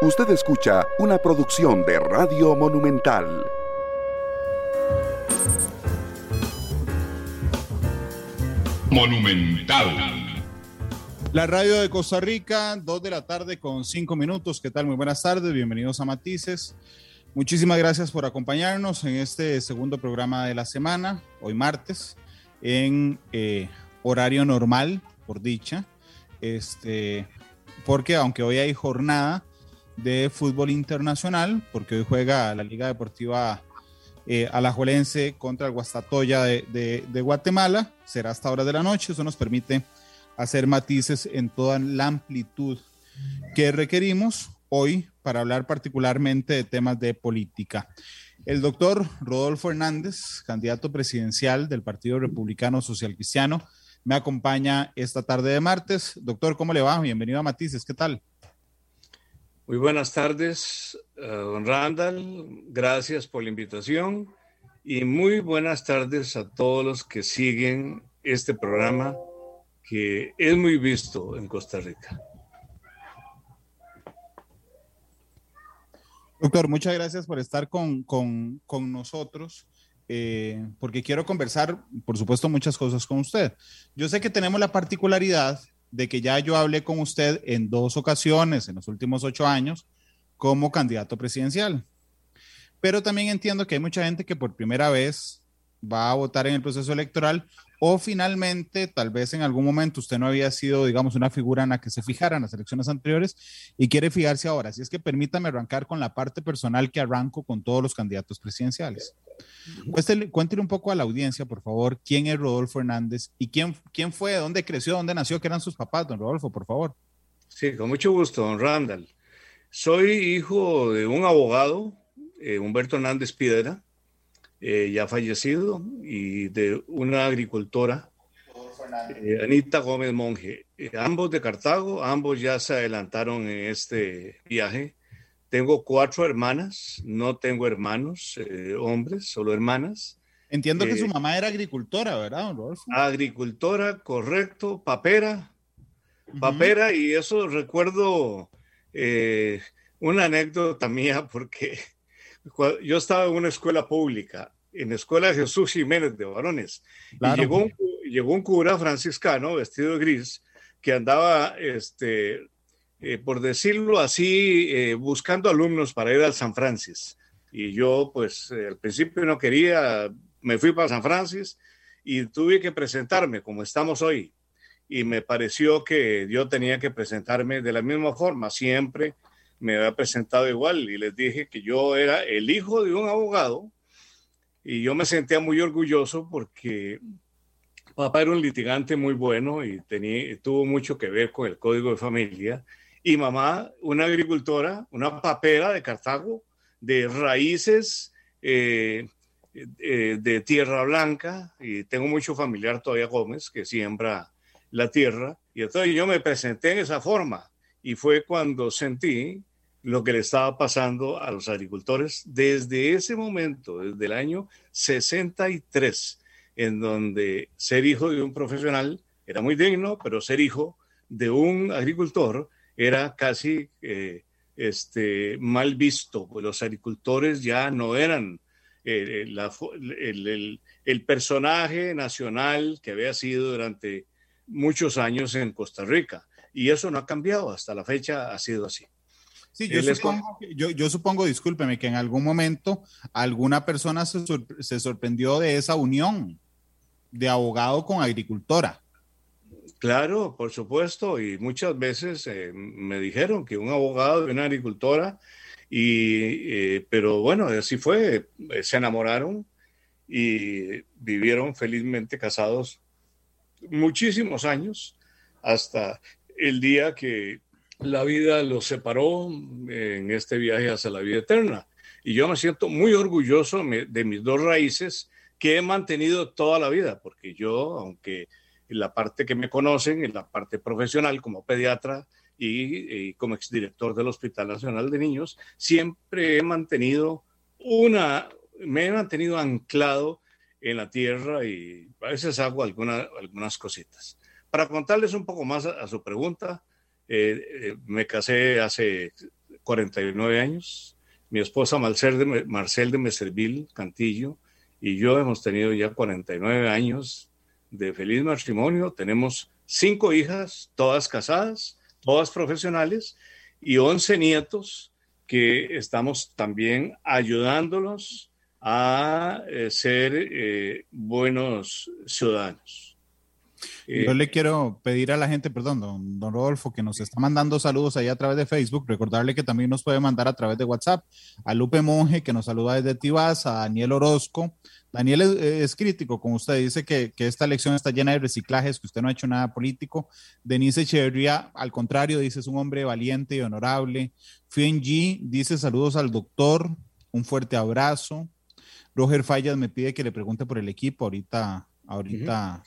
Usted escucha una producción de Radio Monumental. Monumental. La radio de Costa Rica, 2 de la tarde con 5 minutos. ¿Qué tal? Muy buenas tardes, bienvenidos a Matices. Muchísimas gracias por acompañarnos en este segundo programa de la semana, hoy martes, en eh, horario normal, por dicha. Este, porque aunque hoy hay jornada de fútbol internacional, porque hoy juega la Liga Deportiva eh, Alajuelense contra el Guastatoya de, Guatemala, será hasta hora de la noche, eso nos permite hacer matices en toda la amplitud que requerimos hoy para hablar particularmente de temas de política. El doctor Rodolfo Hernández, candidato presidencial del Partido Republicano Social Cristiano, me acompaña esta tarde de martes. Doctor, ¿cómo le va? Bienvenido a Matices, ¿qué tal? Muy buenas tardes, uh, don Randall. Gracias por la invitación y muy buenas tardes a todos los que siguen este programa que es muy visto en Costa Rica. Doctor, muchas gracias por estar con, con, con nosotros. Eh, porque quiero conversar, por supuesto, muchas cosas con usted. Yo sé que tenemos la particularidad de que ya yo hablé con usted en dos ocasiones en los últimos ocho años como candidato presidencial. Pero también entiendo que hay mucha gente que por primera vez va a votar en el proceso electoral o finalmente tal vez en algún momento usted no había sido, digamos, una figura en la que se fijaran las elecciones anteriores y quiere fijarse ahora. Así es que permítame arrancar con la parte personal que arranco con todos los candidatos presidenciales. Cuéntele, un poco a la audiencia, por favor, quién es Rodolfo Hernández y quién, quién fue, dónde creció, dónde nació, qué eran sus papás, don Rodolfo, por favor. Sí, con mucho gusto, don Randall. Soy hijo de un abogado, eh, Humberto Hernández Piedra, eh, ya fallecido, y de una agricultora, eh, Anita Gómez Monge. ambos de Cartago, ambos ya se adelantaron en este viaje. Tengo cuatro hermanas, no tengo hermanos, eh, hombres, solo hermanas. Entiendo que su eh, mamá era agricultora, ¿verdad, Rodolfo? Agricultora, correcto, papera, papera, y eso recuerdo eh, una anécdota mía porque yo estaba en una escuela pública, en la escuela Jesús Jiménez de varones, y llegó un, llegó un cura franciscano vestido de gris que andaba este, eh, por decirlo así, eh, buscando alumnos para ir al San Francis. Y yo, pues, eh, al principio no quería, me fui para San Francis y tuve que presentarme como estamos hoy. Y me pareció que yo tenía que presentarme de la misma forma. Siempre me había presentado igual y les dije que yo era el hijo de un abogado y yo me sentía muy orgulloso porque papá era un litigante muy bueno y tenía, tuvo mucho que ver con el código de familia y mamá, una agricultora, una papera de Cartago, de raíces eh, eh, de tierra blanca, y tengo mucho familiar todavía Gómez que siembra la tierra, y entonces yo me presenté en esa forma, y fue cuando sentí lo que le estaba pasando a los agricultores desde ese momento, desde el año 63, en donde ser hijo de un profesional era muy digno, pero ser hijo de un agricultor era casi eh, este, mal visto, pues los agricultores ya no eran eh, el, el, personaje nacional que había sido durante muchos años en Costa Rica. Y eso no ha cambiado, hasta la fecha ha sido así. Sí, yo, supongo, yo, yo supongo, discúlpeme, que en algún momento alguna persona se, se sorprendió de esa unión de abogado con agricultora. Claro, por supuesto, y muchas veces eh, me dijeron que un abogado de una agricultora, y, eh, pero bueno, así fue, eh, se enamoraron y vivieron felizmente casados muchísimos años hasta el día que la vida los separó en este viaje hacia la vida eterna. Y yo me siento muy orgulloso de mis dos raíces que he mantenido toda la vida, porque yo, aunque en la parte que me conocen, en la parte profesional como pediatra y, como exdirector del Hospital Nacional de Niños, siempre he mantenido una, me he mantenido anclado en la tierra y a veces hago alguna, algunas cositas. Para contarles un poco más a, su pregunta, eh, eh, me casé hace 49 años. Mi esposa Marcel de, Marcel de Meserville Cantillo y yo hemos tenido ya 49 años de feliz matrimonio. Tenemos cinco hijas, todas casadas, todas profesionales, y 11 nietos que estamos también ayudándolos a eh, ser buenos ciudadanos. Yo le quiero pedir a la gente, perdón, don, don, Rodolfo, que nos está mandando saludos ahí a través de Facebook, recordarle que también nos puede mandar a través de WhatsApp, a Lupe Monge, que nos saluda desde Tibás, a Daniel Orozco. Daniel es, crítico, como usted dice, que, que, esta elección está llena de reciclajes, que usted no ha hecho nada político. Denise Echeverría, al contrario, dice, es un hombre valiente y honorable. Fien G dice, saludos al doctor, un fuerte abrazo. Roger Fallas me pide que le pregunte por el equipo, ahorita, ahorita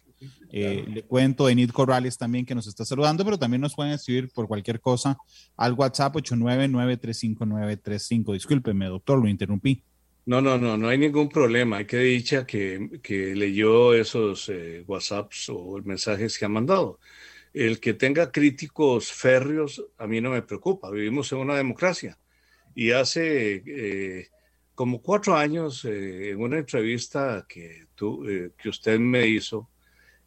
eh, le cuento, Enid Corrales también que nos está saludando, pero también nos pueden escribir por cualquier cosa al WhatsApp 899-359-35. Discúlpeme, doctor, lo interrumpí. No, no, no, no hay ningún problema. Hay que dicha que, que leyó esos eh, WhatsApps o mensajes que ha mandado. El que tenga críticos férreos a mí no me preocupa. Vivimos en una democracia. Y hace eh, como cuatro años, en una entrevista que, tú, que usted me hizo,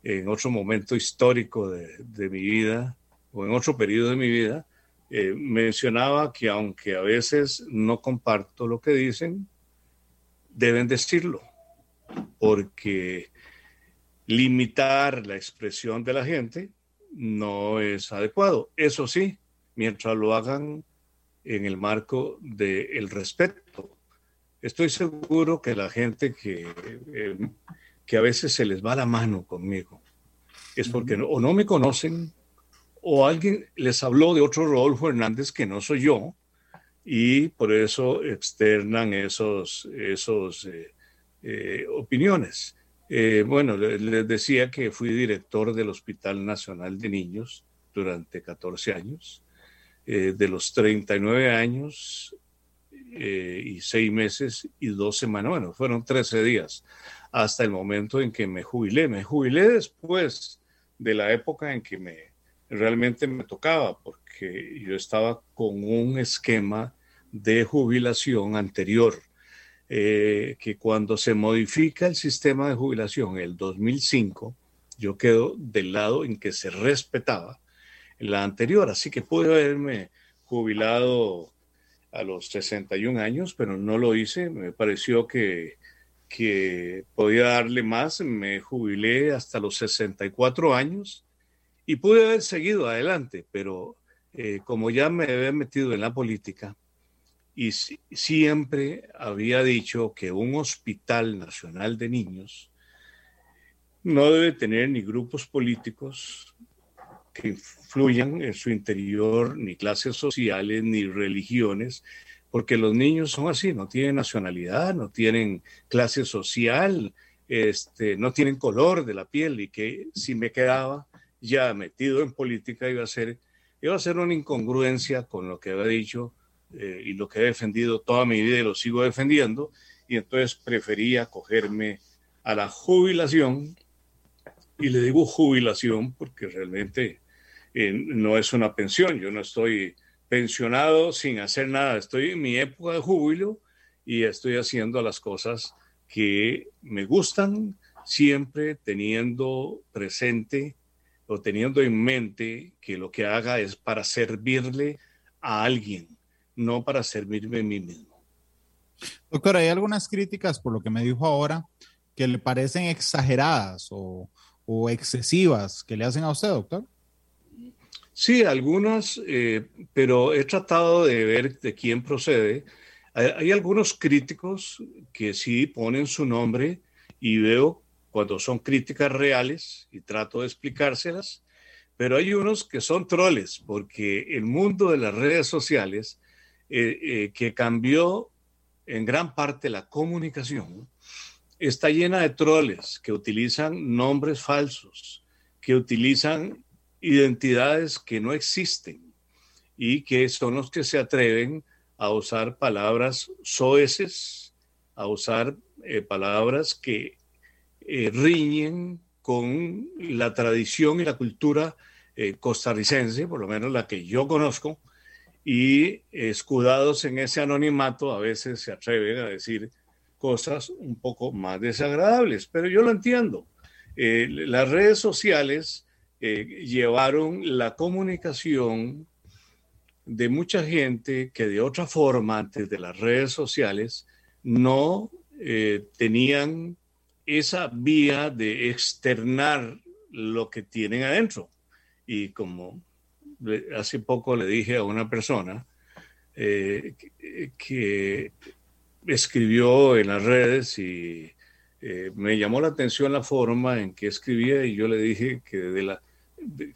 en otro momento histórico de, mi vida o en otro periodo de mi vida, eh, mencionaba que aunque a veces no comparto lo que dicen, deben decirlo, porque limitar la expresión de la gente no es adecuado. Eso sí, mientras lo hagan en el marco del respeto. Estoy seguro que la gente que eh, que a veces se les va la mano conmigo. Es porque o no me conocen o alguien les habló de otro Rodolfo Hernández que no soy yo y por eso externan esos, esos eh, eh, opiniones. Eh, bueno, les decía que fui director del Hospital Nacional de Niños durante 14 años. de los 39 años y 6 meses y 2 semanas, bueno, fueron 13 días hasta el momento en que me jubilé. Me jubilé después de la época en que me realmente me tocaba, porque yo estaba con un esquema de jubilación anterior, eh, que cuando se modifica el sistema de jubilación en el 2005, yo quedo del lado en que se respetaba la anterior, así que pude haberme jubilado a los 61 años, pero no lo hice, me pareció que que podía darle más, me jubilé hasta los 64 años y pude haber seguido adelante, pero eh, como ya me había metido en la política y siempre había dicho que un hospital nacional de niños no debe tener ni grupos políticos que influyan en su interior, ni clases sociales, ni religiones, porque los niños son así, no tienen nacionalidad, no tienen clase social, este, no tienen color de la piel y que si me quedaba ya metido en política iba a ser, iba a ser una incongruencia con lo que había dicho eh, y lo que he defendido toda mi vida y lo sigo defendiendo y entonces prefería cogerme a la jubilación y le digo jubilación porque realmente eh, no es una pensión, yo no estoy pensionado sin hacer nada. Estoy en mi época de júbilo y estoy haciendo las cosas que me gustan, siempre teniendo presente o teniendo en mente que lo que haga es para servirle a alguien, no para servirme a mí mismo. Doctor, hay algunas críticas por lo que me dijo ahora que le parecen exageradas o, o excesivas que le hacen a usted, doctor. Sí, algunas, eh, pero he tratado de ver de quién procede. Hay, algunos críticos que sí ponen su nombre y veo cuando son críticas reales y trato de explicárselas, pero hay unos que son troles, porque el mundo de las redes sociales, eh, eh, que cambió en gran parte la comunicación, está llena de troles que utilizan nombres falsos, que utilizan identidades que no existen y que son los que se atreven a usar palabras soeces, a usar eh, palabras que eh, riñen con la tradición y la cultura eh, costarricense, por lo menos la que yo conozco, y escudados en ese anonimato a veces se atreven a decir cosas un poco más desagradables, pero yo lo entiendo. Las redes sociales eh, llevaron la comunicación de mucha gente que de otra forma, antes de las redes sociales, no eh, tenían esa vía de externar lo que tienen adentro. Y como hace poco le dije a una persona eh, que, escribió en las redes y me llamó la atención la forma en que escribía y yo le dije que de la,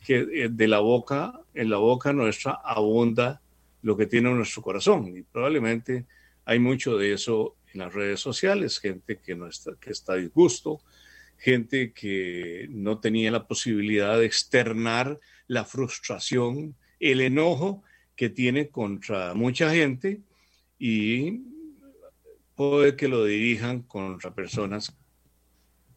que de la boca, en la boca nuestra abunda lo que tiene nuestro corazón y probablemente hay mucho de eso en las redes sociales, gente que, está, que está disgusto, gente que no tenía la posibilidad de externar la frustración, el enojo que tiene contra mucha gente y puede que lo dirijan contra personas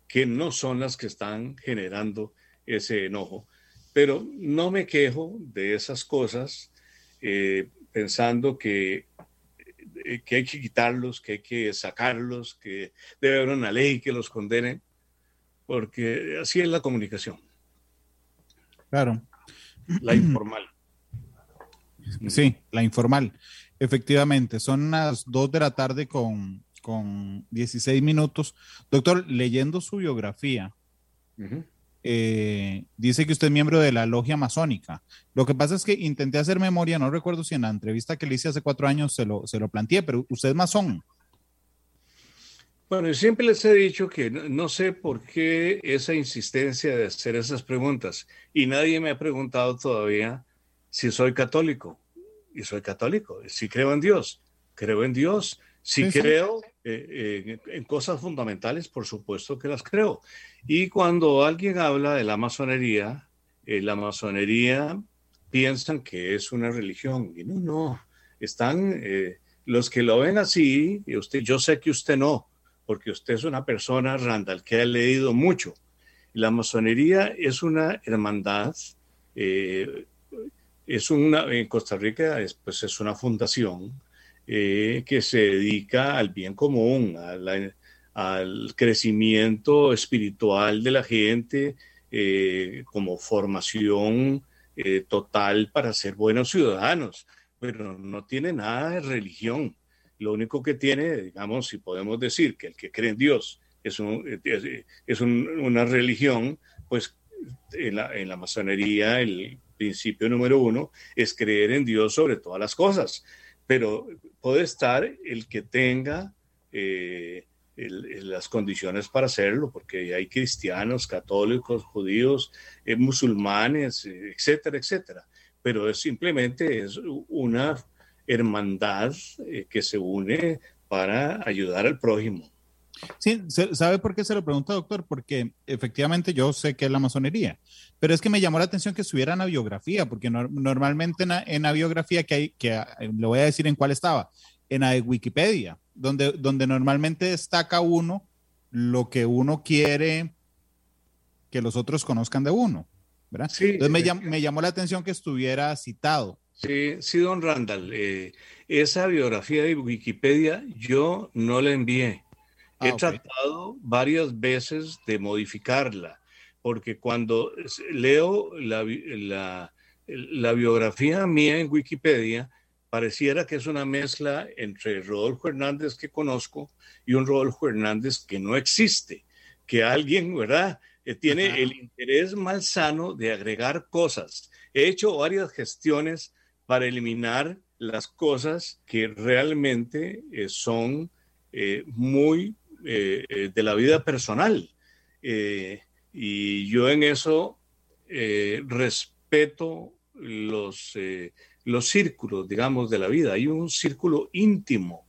que no son las que están generando ese enojo. Pero no me quejo de esas cosas eh, pensando que, eh, que hay que quitarlos, que hay que sacarlos, que debe haber una ley que los condene, porque así es la comunicación. Claro. La informal. Sí, la informal. Efectivamente, son las 2 de la tarde con, con 16 minutos. Doctor, leyendo su biografía, eh, dice que usted es miembro de la logia masónica. Lo que pasa es que intenté hacer memoria, no recuerdo si en la entrevista que le hice hace cuatro años se lo, se lo planteé, pero usted es masón. Bueno, yo siempre les he dicho que no, sé por qué esa insistencia de hacer esas preguntas y nadie me ha preguntado todavía si soy católico. Y soy católico, si creo en Dios, creo en Dios, si creo eh, eh, en cosas fundamentales, por supuesto que las creo. Y cuando alguien habla de la masonería, eh, la masonería piensan que es una religión y no, no, están los que lo ven así y usted, yo sé que usted no porque usted es una persona, Randall, que ha leído mucho. La masonería es una hermandad, eh, es una, en Costa Rica es, pues es una fundación eh, que se dedica al bien común, al crecimiento espiritual de la gente, eh, como formación total para ser buenos ciudadanos, pero no tiene nada de religión. Lo único que tiene, digamos, si podemos decir que el que cree en Dios es, una religión, pues en la, masonería el principio número uno es creer en Dios sobre todas las cosas, pero puede estar el que tenga eh, las condiciones para hacerlo, porque hay cristianos, católicos, judíos, eh, musulmanes, etcétera, etcétera. Pero es simplemente es una hermandad eh, que se une para ayudar al prójimo. Sí, ¿sabe por qué se lo pregunto, doctor? Porque efectivamente yo sé que es la masonería, pero es que me llamó la atención que estuviera en la biografía, porque normalmente en la, biografía que hay, que eh, le voy a decir en cuál estaba, en la de Wikipedia, donde, donde normalmente destaca uno lo que uno quiere que los otros conozcan de uno, ¿verdad? Sí, Entonces me, me llamó la atención que estuviera citado. Sí, sí, don Randall. Eh, esa biografía de Wikipedia yo no la envié. He ah, tratado varias veces de modificarla, porque cuando leo la, la, biografía mía en Wikipedia, pareciera que es una mezcla entre Rodolfo Hernández que conozco y un Rodolfo Hernández que no existe, que alguien, ¿verdad? Que tiene el interés malsano de agregar cosas. He hecho varias gestiones para eliminar las cosas que realmente eh, son eh, muy eh, de la vida personal. y yo en eso respeto los, los círculos, digamos, de la vida. Hay un círculo íntimo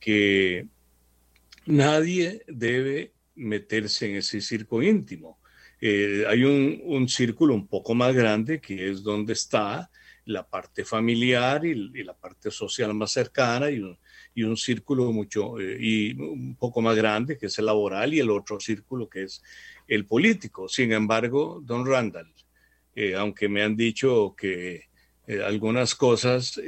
que nadie debe meterse en ese círculo íntimo. hay un, un, círculo un poco más grande que es donde está la parte familiar y, la parte social más cercana y un, y un círculo mucho eh, y un poco más grande que es el laboral y el otro círculo que es el político. Sin embargo, don Randall, eh, aunque me han dicho que eh, algunas cosas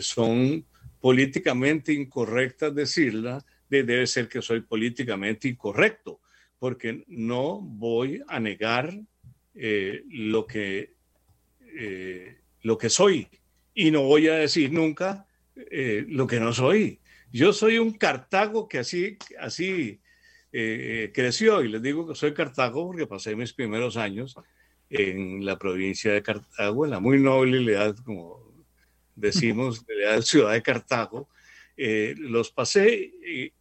son políticamente incorrectas decirla, debe ser que soy políticamente incorrecto, porque no voy a negar lo, que, lo que soy y no voy a decir nunca lo que no soy. Yo soy un Cartago que así, así creció y les digo que soy Cartago porque pasé mis primeros años en la provincia de Cartago, en la muy noble leal, como decimos, leal ciudad de Cartago, eh, los pasé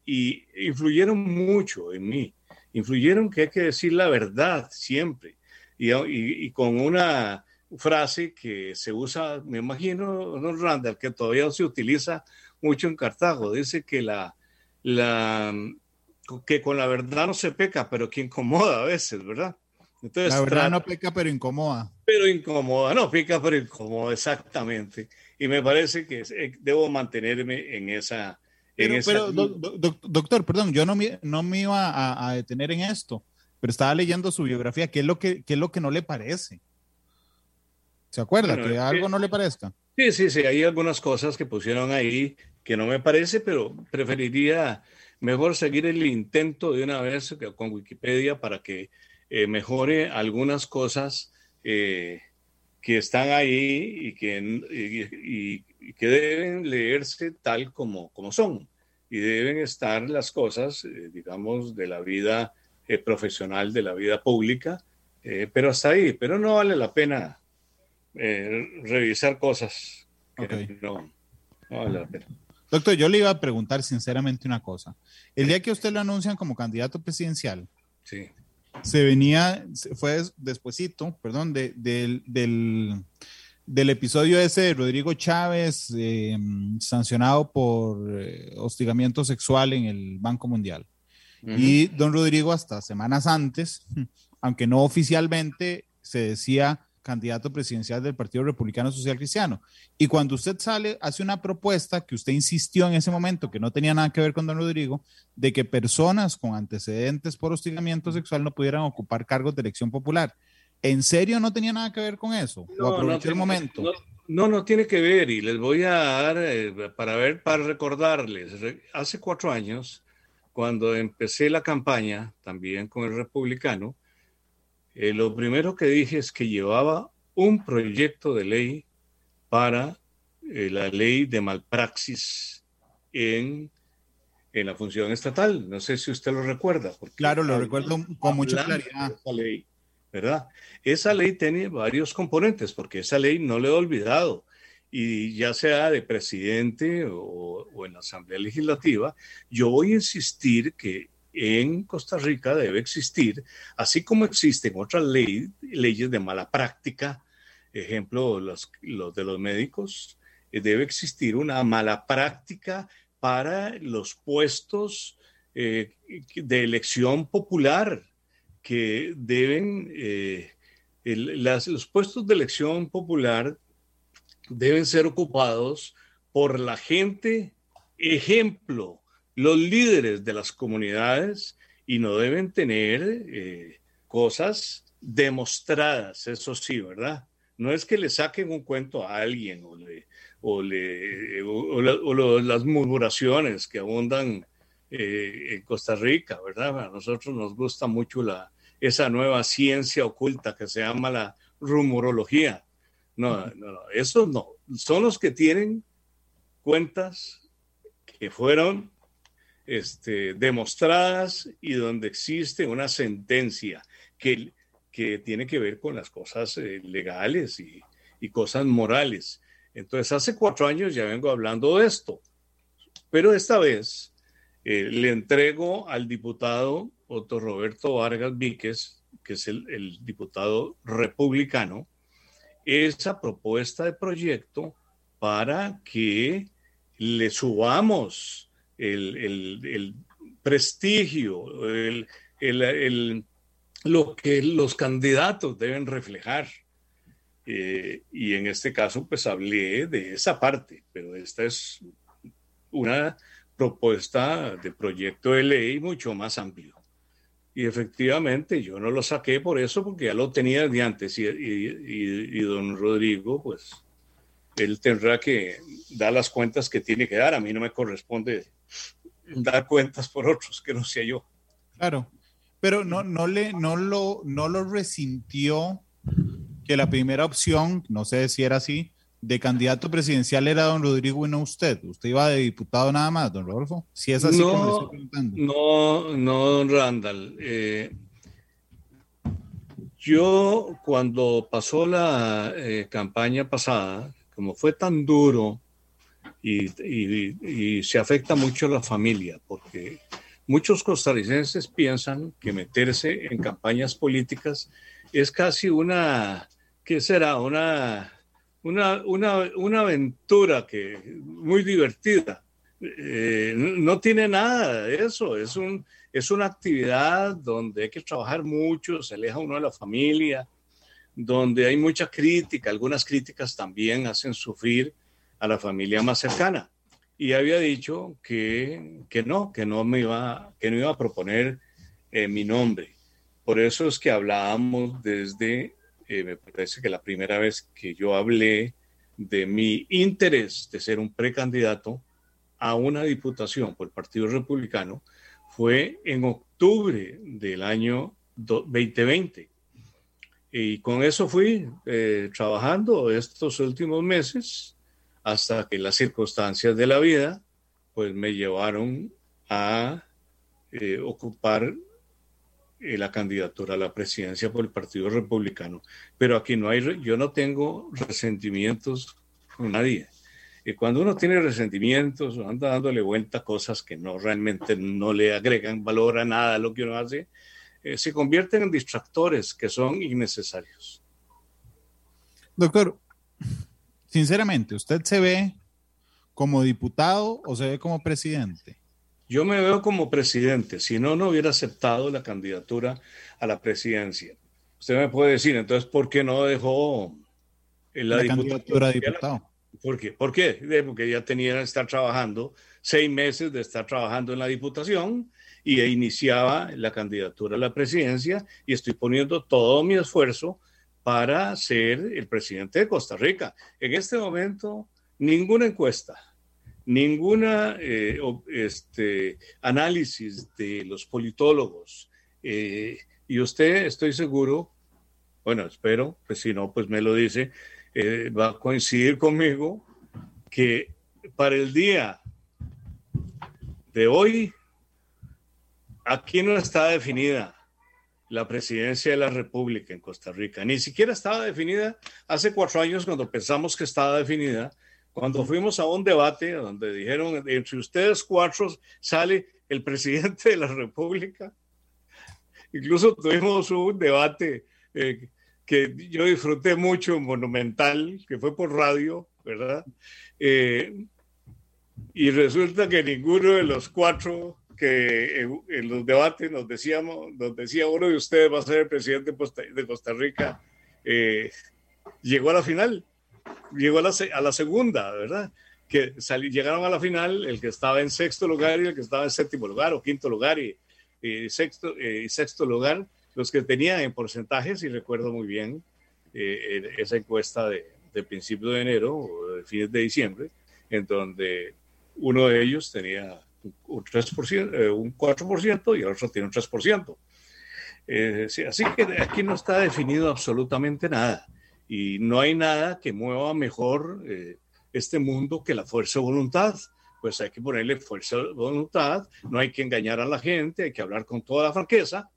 y, influyeron mucho en mí. Influyeron que hay que decir la verdad siempre. Y, y, con una frase que se usa, me imagino, don Randall, que todavía se utiliza mucho en Cartago. Dice que la, la que con la verdad no se peca, pero que incomoda a veces, ¿verdad? la verdad no pica, pero incomoda. Pero incomoda, no pica, pero incomoda, exactamente. Y me parece que eh, debo mantenerme en esa... pero, doctor, perdón, yo no me, no me iba a, detener en esto, pero estaba leyendo su biografía. ¿Qué es lo que, qué es lo que no le parece? ¿Se acuerda? que algo no le parezca. Sí, sí, sí, hay algunas cosas que pusieron ahí que no me parece, pero preferiría mejor seguir el intento de una vez con Wikipedia para que eh, mejore algunas cosas eh, que están ahí y que, y, que deben leerse tal como, como son. Y deben estar las cosas, eh, digamos, de la vida profesional, de la vida pública, pero hasta ahí. Pero no vale la pena revisar cosas. no, no vale la pena. Doctor, yo le iba a preguntar sinceramente una cosa. El día que usted lo anuncian como candidato presidencial, sí se venía, fue despuesito, perdón, de, del, del, episodio ese de Rodrigo Chávez em, sancionado por eh, hostigamiento sexual en el Banco Mundial. Y don Rodrigo hasta semanas antes, aunque no oficialmente, se decía candidato presidencial del Partido Republicano Social Cristiano. Y cuando usted sale, hace una propuesta que usted insistió en ese momento, que no tenía nada que ver con don Rodrigo, de que personas con antecedentes por hostigamiento sexual no pudieran ocupar cargos de elección popular. ¿En serio no tenía nada que ver con eso? No, no el momento? No, no, tiene que ver y les voy a dar eh, para ver, para recordarles. Hace cuatro años, cuando empecé la campaña, también con el republicano, eh, lo primero que dije es que llevaba un proyecto de ley para eh, la ley de malpraxis en, en, la función estatal. No sé si usted lo recuerda. Claro, lo recuerdo con mucha claridad. Esa ley, ¿verdad? Esa ley tiene varios componentes, porque esa ley no le he olvidado. Y ya sea de presidente o, o en la Asamblea Legislativa, yo voy a insistir que en Costa Rica debe existir, así como existen otras leyes de mala práctica, ejemplo, los, de los médicos, eh, debe existir una mala práctica para los puestos eh, de elección popular que deben, eh, los puestos de elección popular deben ser ocupados por la gente ejemplo los líderes de las comunidades y no deben tener eh, cosas demostradas, eso sí, ¿verdad? No es que le saquen un cuento a alguien o, le, o, le, o, las murmuraciones que abundan eh, en Costa Rica, ¿verdad? A nosotros nos gusta mucho la, esa nueva ciencia oculta que se llama la rumorología. No, no, no, esos no. Son los que tienen cuentas que fueron este, demostradas y donde existe una sentencia que, que tiene que ver con las cosas eh, legales y, y, cosas morales. Entonces, hace cuatro años ya vengo hablando de esto, pero esta vez eh, le entrego al diputado Otto Roberto Vargas Víquez, que es el, el diputado republicano, esa propuesta de proyecto para que le subamos el, prestigio, lo que los candidatos deben reflejar. Eh, y en este caso, pues hablé de esa parte, pero esta es una propuesta de proyecto de ley mucho más amplio. Y efectivamente yo no lo saqué por eso, porque ya lo tenía de antes y, y don Rodrigo, pues él tendrá que dar las cuentas que tiene que dar. A mí no me corresponde dar cuentas por otros, que no sea yo. Claro, pero no, no, le, no, lo, no lo resintió que la primera opción, no sé si era así, de candidato presidencial era don Rodrigo y no usted. Usted iba de diputado nada más, don Rodolfo. Si es así no, como le estoy preguntando. No, no, don Randall. Eh, yo cuando pasó la eh, campaña pasada, como fue tan duro y, se afecta mucho a la familia, porque muchos costarricenses piensan que meterse en campañas políticas es casi una, ¿qué será? Una una, una, una aventura que, muy divertida. Eh, no tiene nada de eso, es, un, es una actividad donde hay que trabajar mucho, se aleja uno de la familia, donde hay mucha crítica, algunas críticas también hacen sufrir a la familia más cercana. Y había dicho que, que no, que no me iba, que no iba a proponer eh, mi nombre. Por eso es que hablábamos desde eh, me parece que la primera vez que yo hablé de mi interés de ser un precandidato a una diputación por el Partido Republicano fue en octubre del año 2020. Y con eso fui eh, trabajando estos últimos meses hasta que las circunstancias de la vida pues me llevaron a eh, ocupar eh, la candidatura a la presidencia por el Partido Republicano. Pero aquí no hay, yo no tengo resentimientos con nadie. Y cuando uno tiene resentimientos, anda dándole vuelta a cosas que no realmente no le agregan valor a nada lo que uno hace, eh, se convierten en distractores que son innecesarios. Doctor, sinceramente, ¿usted se ve como diputado o se ve como presidente? Yo me veo como presidente, si no, no hubiera aceptado la candidatura a la presidencia. Usted me puede decir, entonces, ¿por qué no dejó la, la candidatura a diputado? ¿Por qué? ¿Por qué? Porque ya tenía que estar trabajando, seis meses de estar trabajando en la diputación y iniciaba la candidatura a la presidencia y estoy poniendo todo mi esfuerzo para ser el presidente de Costa Rica. En este momento, ninguna encuesta, ninguna eh, este, análisis de los politólogos. Eh, y usted, estoy seguro, bueno, espero, pues si no, pues me lo dice, eh, va a coincidir conmigo que para el día de hoy, aquí no está definida la presidencia de la República en Costa Rica. Ni siquiera estaba definida hace cuatro años cuando pensamos que estaba definida cuando fuimos a un debate donde dijeron, entre ustedes cuatro sale el presidente de la República. Incluso tuvimos un debate eh, que yo disfruté mucho, monumental, que fue por radio, ¿verdad? Eh, y resulta que ninguno de los cuatro que en, los debates nos decíamos, nos decía uno de ustedes va a ser el presidente de Costa Rica, eh, llegó a la final llegó a la, a la segunda, ¿verdad? Que llegaron a la final el que estaba en sexto lugar y el que estaba en séptimo lugar o quinto lugar y, sexto, y sexto lugar, los que tenían en porcentajes, y recuerdo muy bien eh, esa encuesta de, de principio de enero o de fines de diciembre, en donde uno de ellos tenía un 3%, eh, un 4% y el otro tiene un 3%. Eh, así que aquí no está definido absolutamente nada y no hay nada que mueva mejor eh, este mundo que la fuerza de voluntad. Pues hay que ponerle fuerza de voluntad, no hay que engañar a la gente, hay que hablar con toda la franqueza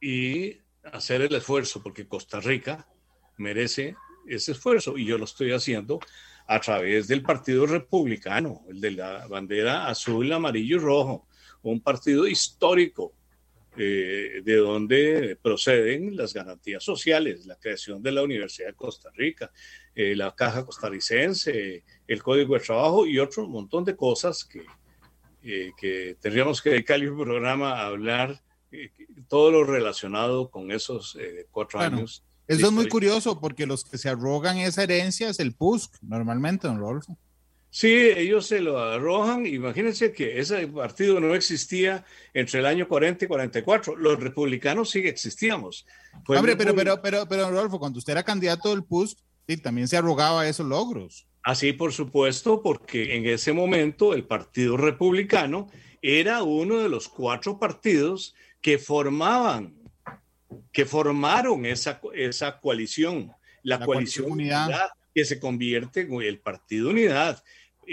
y hacer el esfuerzo, porque Costa Rica merece ese esfuerzo y yo lo estoy haciendo a través del Partido Republicano, el de la bandera azul, amarillo y rojo, un partido histórico eh, de donde proceden las garantías sociales, la creación de la Universidad de Costa Rica, eh, la Caja Costarricense, el Código de Trabajo y otro montón de cosas que, eh, que tendríamos que dedicarle un programa a hablar todo lo relacionado con esos cuatro años. Eso es muy curioso porque los que se arrogan esa herencia es el PUSC, normalmente, don Rodolfo. Sí, ellos se lo arrojan. Imagínense que ese partido no existía entre el año 40 y 44. Los republicanos sí existíamos. Hombre, pero, pero, pero, pero, Rodolfo, cuando usted era candidato del PUS, Y también se arrogaba esos logros. Así, por supuesto, porque en ese momento el Partido Republicano era uno de los cuatro partidos que formaban, que formaron esa, esa coalición, la, coalición unidad. que se convierte en el Partido Unidad,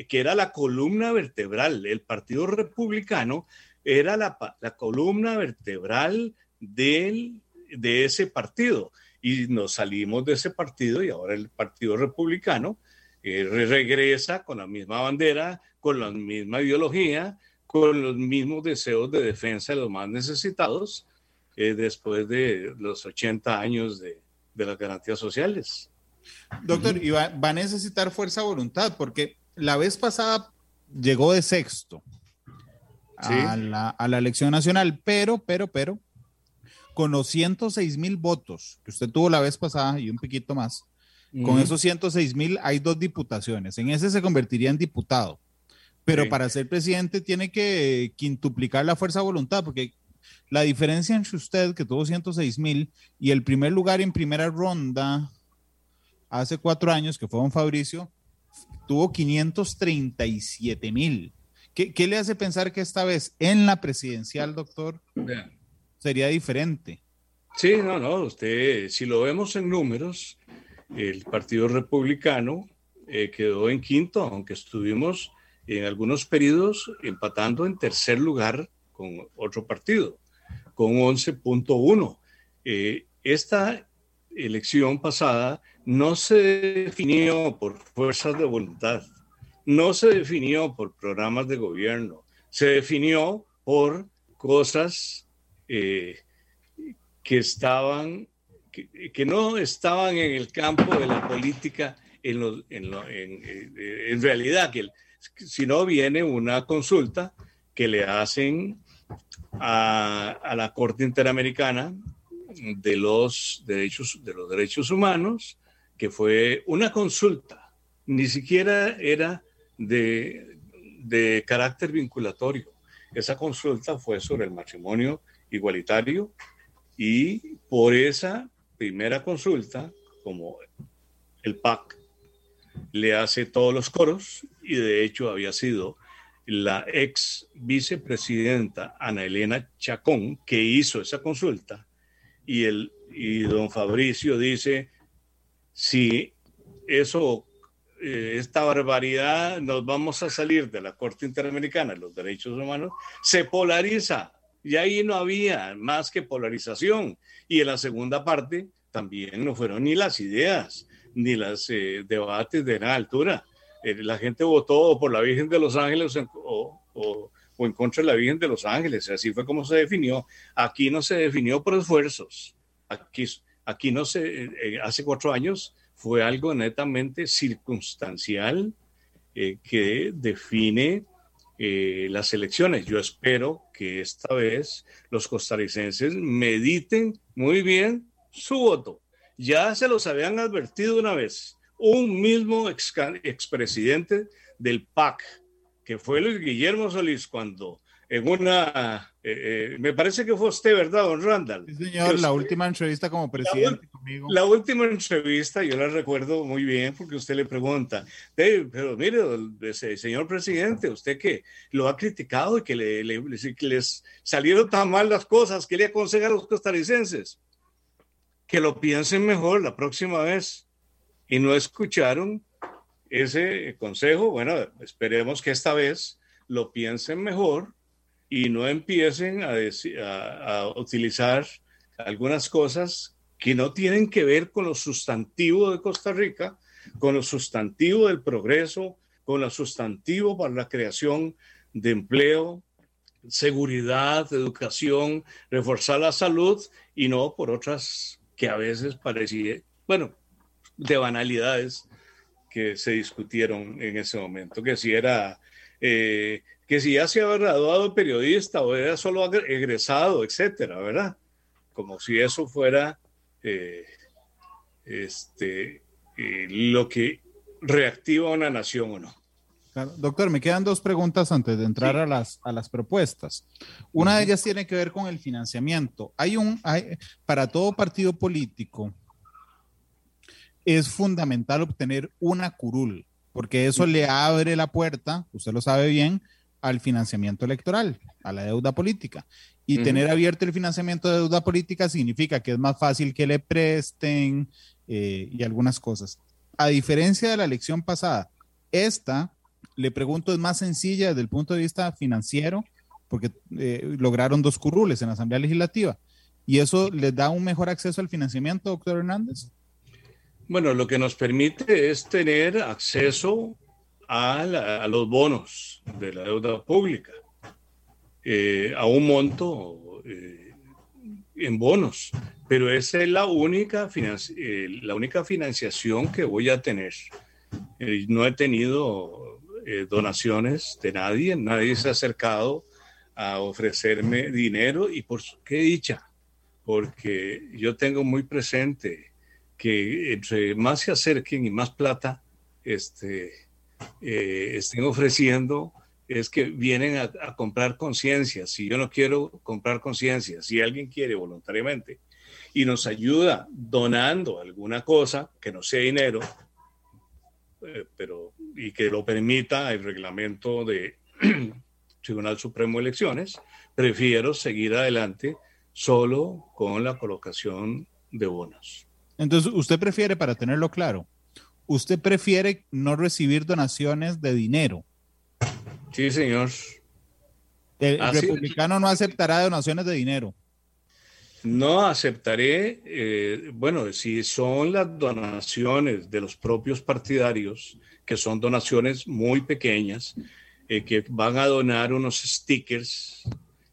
que era la columna vertebral. El Partido Republicano era la, la columna vertebral del, de ese partido. Y nos salimos de ese partido y ahora el Partido Republicano eh, regresa con la misma bandera, con la misma ideología, con los mismos deseos de defensa de los más necesitados eh, después de los 80 años de, de las garantías sociales. Doctor, y va, va, a necesitar fuerza de voluntad porque la vez pasada llegó de sexto a, la, a, la, elección nacional, pero, pero, pero, con los 106 mil votos que usted tuvo la vez pasada y un poquito más, con esos 106 mil hay dos diputaciones. En ese se convertiría en diputado. Pero para ser presidente tiene que quintuplicar la fuerza de voluntad, porque la diferencia entre usted, que tuvo 106 mil, y el primer lugar en primera ronda hace cuatro años, que fue don Fabricio, tuvo 537 mil. ¿Qué, ¿Qué, le hace pensar que esta vez en la presidencial, doctor, sería diferente? Sí, no, no, usted, si lo vemos en números, el Partido Republicano eh, quedó en quinto, aunque estuvimos en algunos periodos empatando en tercer lugar otro partido, con 11.1. Eh, esta elección pasada no se definió por fuerzas de voluntad, no se definió por programas de gobierno, se definió por cosas eh, que estaban que, no estaban en el campo de la política en, en, realidad, que si no viene una consulta que le hacen a, la Corte Interamericana de los derechos, de los derechos humanos, que fue una consulta, ni siquiera era de, de carácter vinculatorio. Esa consulta fue sobre el matrimonio igualitario y por esa primera consulta, como el PAC le hace todos los coros y de hecho había sido la ex vicepresidenta Ana Elena Chacón que hizo esa consulta y, el, y don Fabricio dice, si eso, eh, esta barbaridad, nos vamos a salir de la Corte Interamericana de los Derechos Humanos, se polariza y ahí no había más que polarización. Y en la segunda parte también no fueron ni las ideas, ni los eh, debates de nada altura. Eh, la gente votó por la Virgen de los Ángeles o, o, en contra de la Virgen de los Ángeles. Así fue como se definió. Aquí no se definió por esfuerzos. Aquí, aquí no se, eh, hace cuatro años fue algo netamente circunstancial que define eh, las elecciones. Yo espero que esta vez los costarricenses mediten muy bien su voto. Ya se los habían advertido una vez. Un mismo expresidente del PAC, que fue Luis Guillermo Solís, cuando en una, eh, eh, me parece que fue usted, ¿verdad, don Randall? Sí, señor, la última entrevista como presidente la, conmigo. La última entrevista yo la recuerdo muy bien porque usted le pregunta, pero mire, señor presidente, usted que lo ha criticado y que, le, le, les salieron tan mal las cosas, ¿qué le aconseja a los costarricenses? Que lo piensen mejor la próxima vez. Y no escucharon ese consejo. Bueno, esperemos que esta vez lo piensen mejor y no empiecen a, utilizar algunas cosas que no tienen que ver con lo sustantivo de Costa Rica, con lo sustantivo del progreso, con lo sustantivo para la creación de empleo, seguridad, educación, reforzar la salud y no por otras que a veces parecía, bueno, de banalidades que se discutieron en ese momento, que si era eh, que si ya se había graduado periodista o era solo egresado, etcétera, ¿verdad? Como si eso fuera eh, este, eh, lo que reactiva una nación o no. Doctor, me quedan dos preguntas antes de entrar sí. a, las, a las propuestas. Una uh -huh. de ellas tiene que ver con el financiamiento. Hay un, hay, para todo partido político, es fundamental obtener una curul, porque eso le abre la puerta, usted lo sabe bien, al financiamiento electoral, a la deuda política. Y tener abierto el financiamiento de deuda política significa que es más fácil que le presten eh, y algunas cosas. A diferencia de la elección pasada, esta, le pregunto, es más sencilla desde el punto de vista financiero, porque eh, lograron dos curules en la Asamblea Legislativa. ¿Y eso les da un mejor acceso al financiamiento, doctor Hernández? Bueno, lo que nos permite es tener acceso a, los bonos de la deuda pública, eh, a un monto eh, en bonos, pero esa es la única, eh, la única financiación que voy a tener. no he tenido donaciones de nadie, nadie se ha acercado a ofrecerme dinero y por qué dicha, porque yo tengo muy presente que entre más se acerquen y más plata este, eh, estén ofreciendo, es que vienen a, comprar conciencia. Si yo no quiero comprar conciencia, si alguien quiere voluntariamente y nos ayuda donando alguna cosa que no sea dinero, eh, pero y que lo permita el reglamento de Tribunal Supremo de Elecciones, prefiero seguir adelante solo con la colocación de bonos. Entonces, usted prefiere, para tenerlo claro, usted prefiere no recibir donaciones de dinero. Sí, señor. El republicano no aceptará donaciones de dinero. No aceptaré, eh, bueno, si son las donaciones de los propios partidarios, que son donaciones muy pequeñas, eh, que van a donar unos stickers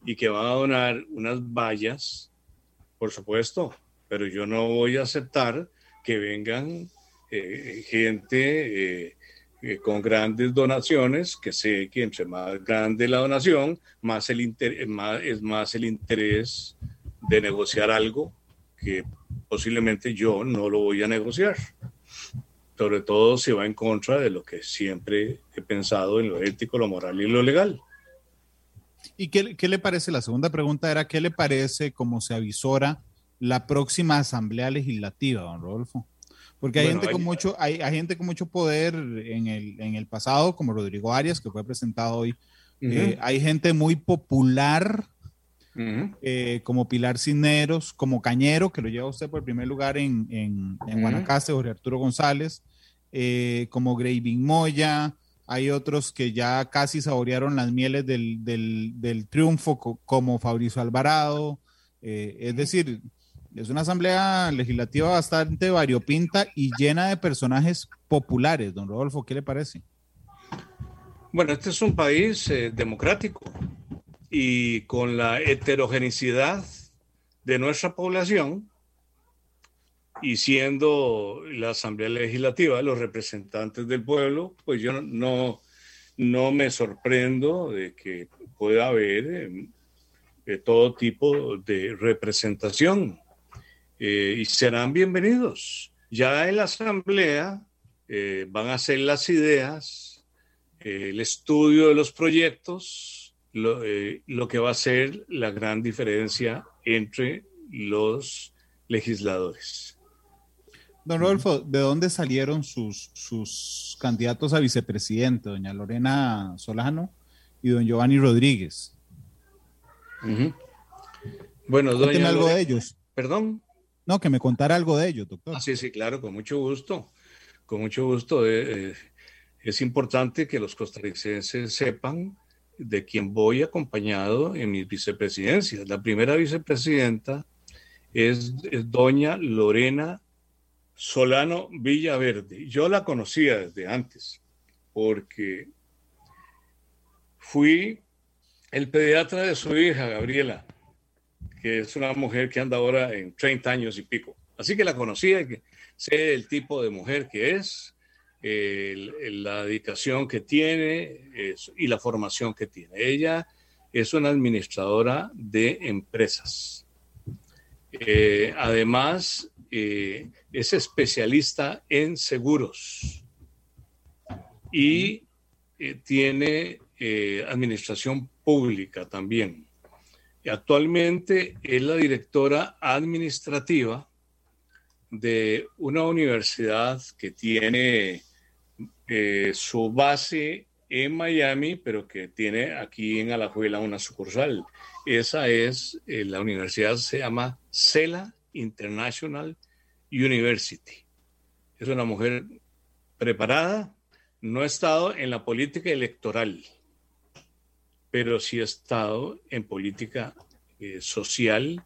y que van a donar unas vallas, por supuesto, pero yo no voy a aceptar que vengan eh, gente eh, eh, con grandes donaciones, que sé que entre más grande la donación, más, el más, es más el interés de negociar algo que posiblemente yo no lo voy a negociar. Sobre todo si va en contra de lo que siempre he pensado en lo ético, lo moral y lo legal. ¿Y qué, qué le parece? La segunda pregunta era, ¿qué le parece como se avisora la próxima Asamblea Legislativa, don Rodolfo? Porque hay gente con mucho, hay, gente con mucho poder en el, en el pasado, como Rodrigo Arias, que fue presentado hoy. Eh, hay gente muy popular, eh, como Pilar Cisneros, como Cañero, que lo lleva usted por primer lugar en, en, Guanacaste, Jorge Arturo González, eh, como Graving Moya. Hay otros que ya casi saborearon las mieles del, del, del triunfo, como Fabricio Alvarado. es decir, es una asamblea legislativa bastante variopinta y llena de personajes populares. Don Rodolfo, ¿qué le parece? Bueno, este es un país eh, democrático y con la heterogeneidad de nuestra población y siendo la Asamblea Legislativa los representantes del pueblo, pues yo no, no me sorprendo de que pueda haber eh, todo tipo de representación eh, y serán bienvenidos. Ya en la asamblea eh, van a ser las ideas, eh, el estudio de los proyectos, lo, lo, que va a ser la gran diferencia entre los legisladores. Don Rodolfo, ¿de dónde salieron sus, sus candidatos a vicepresidente, doña Lorena Solano y don Giovanni Rodríguez? Bueno, doña algo de ellos. Perdón. No, que me contara algo de ello, doctor. Ah, sí, sí, claro, con mucho gusto. Con mucho gusto. Eh, eh, es importante que los costarricenses sepan de quién voy acompañado en mis vicepresidencias. La primera vicepresidenta es, doña Lorena Solano Villaverde. Yo la conocía desde antes porque fui el pediatra de su hija, Gabriela que es una mujer que anda ahora en 30 años y pico. Así que la conocía, sé el tipo de mujer que es, la dedicación que tiene y la formación que tiene. Ella es una administradora de empresas. Eh, además, eh, es especialista en seguros y eh, tiene administración pública también. Actualmente es la directora administrativa de una universidad que tiene eh, su base en Miami, pero que tiene aquí en Alajuela una sucursal. Esa es, eh, la universidad se llama CELA International University. Es una mujer preparada, no ha estado en la política electoral, pero sí ha estado en política eh, social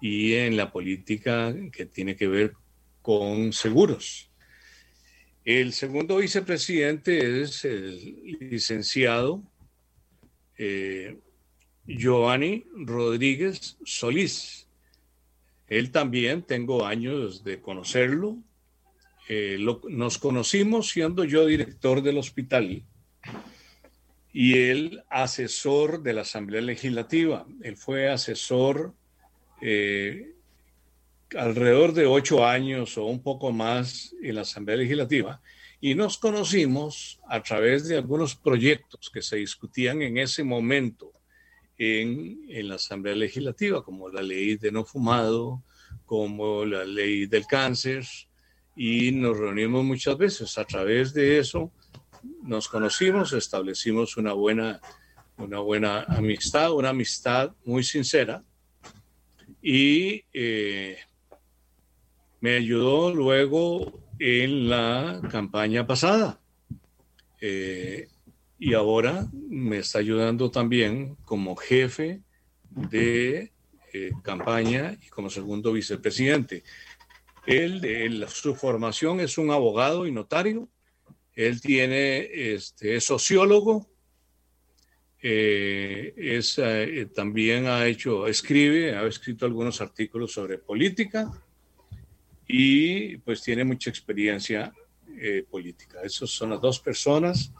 y en la política que tiene que ver con seguros. El segundo vicepresidente es el licenciado eh, Giovanni Rodríguez Solís. Él también, tengo años de conocerlo. Eh, nos conocimos siendo yo director del hospital y él asesor de la Asamblea Legislativa. Él fue asesor eh, alrededor de ocho años o un poco más en la Asamblea Legislativa y nos conocimos a través de algunos proyectos que se discutían en ese momento en, en, la Asamblea Legislativa, como la ley de no fumado, como la ley del cáncer, y nos reunimos muchas veces. A través de eso nos conocimos, establecimos una buena, una buena amistad, una amistad muy sincera, y eh, me ayudó luego en la campaña pasada. Eh, y ahora me está ayudando también como jefe de eh, campaña y como segundo vicepresidente. Él, su formación es un abogado y notario. Él tiene, este, es sociólogo. Eh, es, también ha hecho, escribe, ha escrito algunos artículos sobre política y pues tiene mucha experiencia eh, política. Esas son las dos personas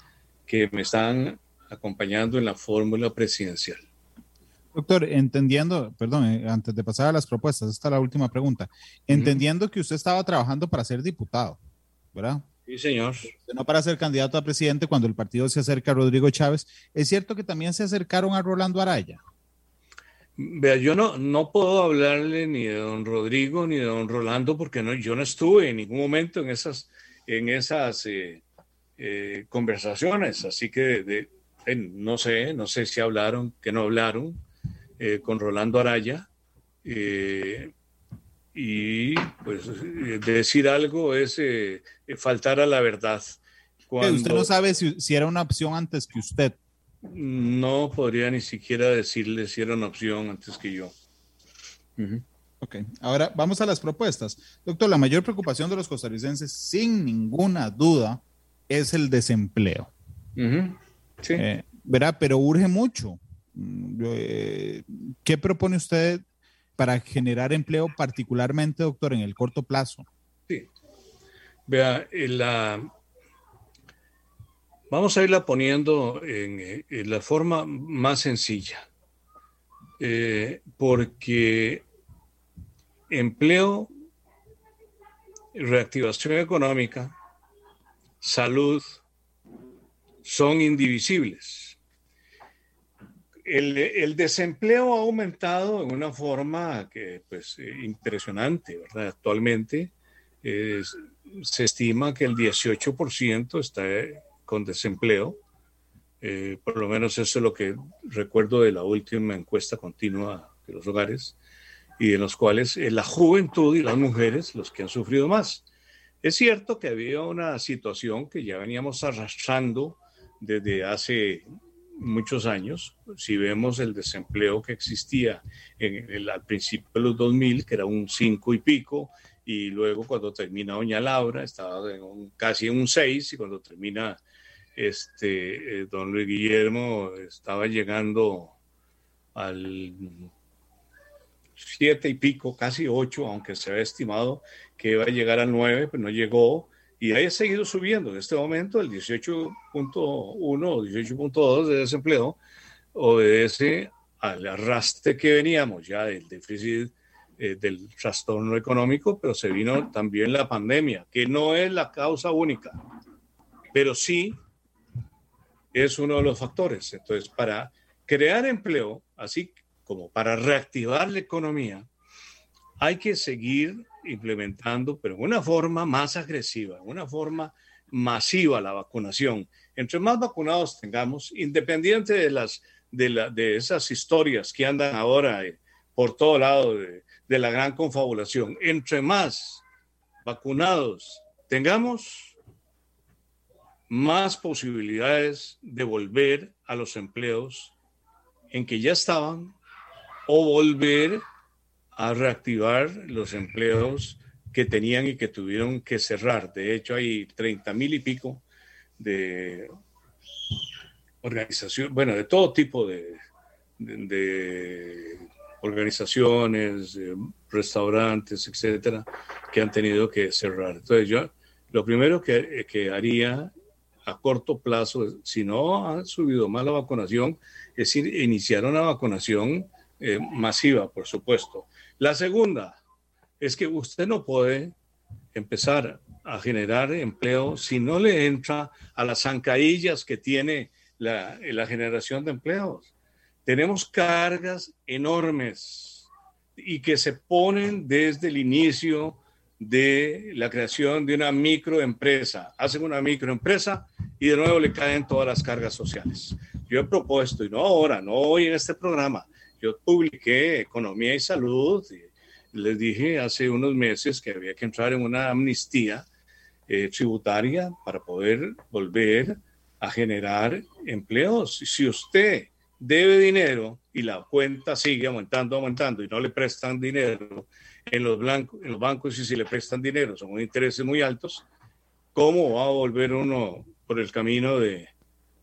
que me están acompañando en la fórmula presidencial. Doctor, entendiendo, perdón, eh, antes de pasar a las propuestas, esta es la última pregunta. Entendiendo que usted estaba trabajando para ser diputado, ¿verdad? Sí, señor. No para ser candidato a presidente cuando el partido se acerca a Rodrigo Chávez. ¿Es cierto que también se acercaron a Rolando Araya? Vea, yo no, no puedo hablarle ni de don Rodrigo ni de don Rolando porque no, yo no estuve en ningún momento en esas, en esas eh, eh, conversaciones, así que no sé, no sé si hablaron, que no hablaron eh, con Rolando Araya. Y pues decir algo es faltar a la verdad. Usted no sabe si, si era una opción antes que usted. No podría ni siquiera decirle si era una opción antes que yo. Ok, ahora vamos a las propuestas. Doctor, la mayor preocupación de los costarricenses, sin ninguna duda, es el desempleo. Sí. Eh, ¿Verdad? Pero urge mucho. Mm, eh, ¿Qué propone usted para generar empleo, particularmente, doctor, en el corto plazo? Sí. Vea, la, Vamos a irla poniendo en, la forma más sencilla, eh, porque empleo, reactivación económica, salud, son indivisibles. El, desempleo ha aumentado en una forma que, pues, impresionante, ¿verdad? Actualmente se estima que el 18% está con desempleo. Eh, por lo menos eso es lo que recuerdo de la última encuesta continua de los hogares y en los cuales eh, la juventud y las mujeres los que han sufrido más. Es cierto que había una situación que ya veníamos arrastrando desde hace muchos años. Si vemos el desempleo que existía en el, al principio de los 2000, que era un 5 y pico, y luego cuando termina Doña Laura estaba en un, casi en un 6, y cuando termina este, eh, don Luis Guillermo estaba llegando al siete y pico, casi ocho, aunque se había estimado que iba a llegar al nueve, pero no llegó y ahí ha seguido subiendo. En este momento el 18.1 o 18.2 de desempleo obedece al arrastre que veníamos ya del déficit eh, del trastorno económico, pero se vino también la pandemia, que no es la causa única, pero sí es uno de los factores. Entonces, para crear empleo, así como para reactivar la economía, hay que seguir implementando, pero en una forma más agresiva, en una forma masiva la vacunación. Entre más vacunados tengamos, independiente de, las, de, de esas historias que andan ahora eh, por todo lado de, de la gran confabulación, entre más vacunados tengamos, más posibilidades de volver a los empleos en que ya estaban o volver a reactivar los empleos que tenían y que tuvieron que cerrar. De hecho, hay 30 mil y pico de organizaciones, bueno, de todo tipo de, organizaciones, restaurantes, etcétera, que han tenido que cerrar. Entonces, yo lo primero que, que haría a corto plazo, si no ha subido más la vacunación, es iniciar una vacunación eh, masiva, por supuesto. La segunda es que usted no puede empezar a generar empleo si no le entra a las zancadillas que tiene la, la generación de empleos. Tenemos cargas enormes y que se ponen desde el inicio de la creación de una microempresa. Hacen una microempresa y de nuevo le caen todas las cargas sociales. Yo he propuesto, y no ahora, no hoy en este programa, yo publiqué Economía y Salud. Y les dije hace unos meses que había que entrar en una amnistía eh, tributaria para poder volver a generar empleos. Si usted debe dinero y la cuenta sigue aumentando, aumentando y no le prestan dinero en los, blancos, en los bancos y si le prestan dinero son intereses muy altos, ¿cómo va a volver uno por el camino de,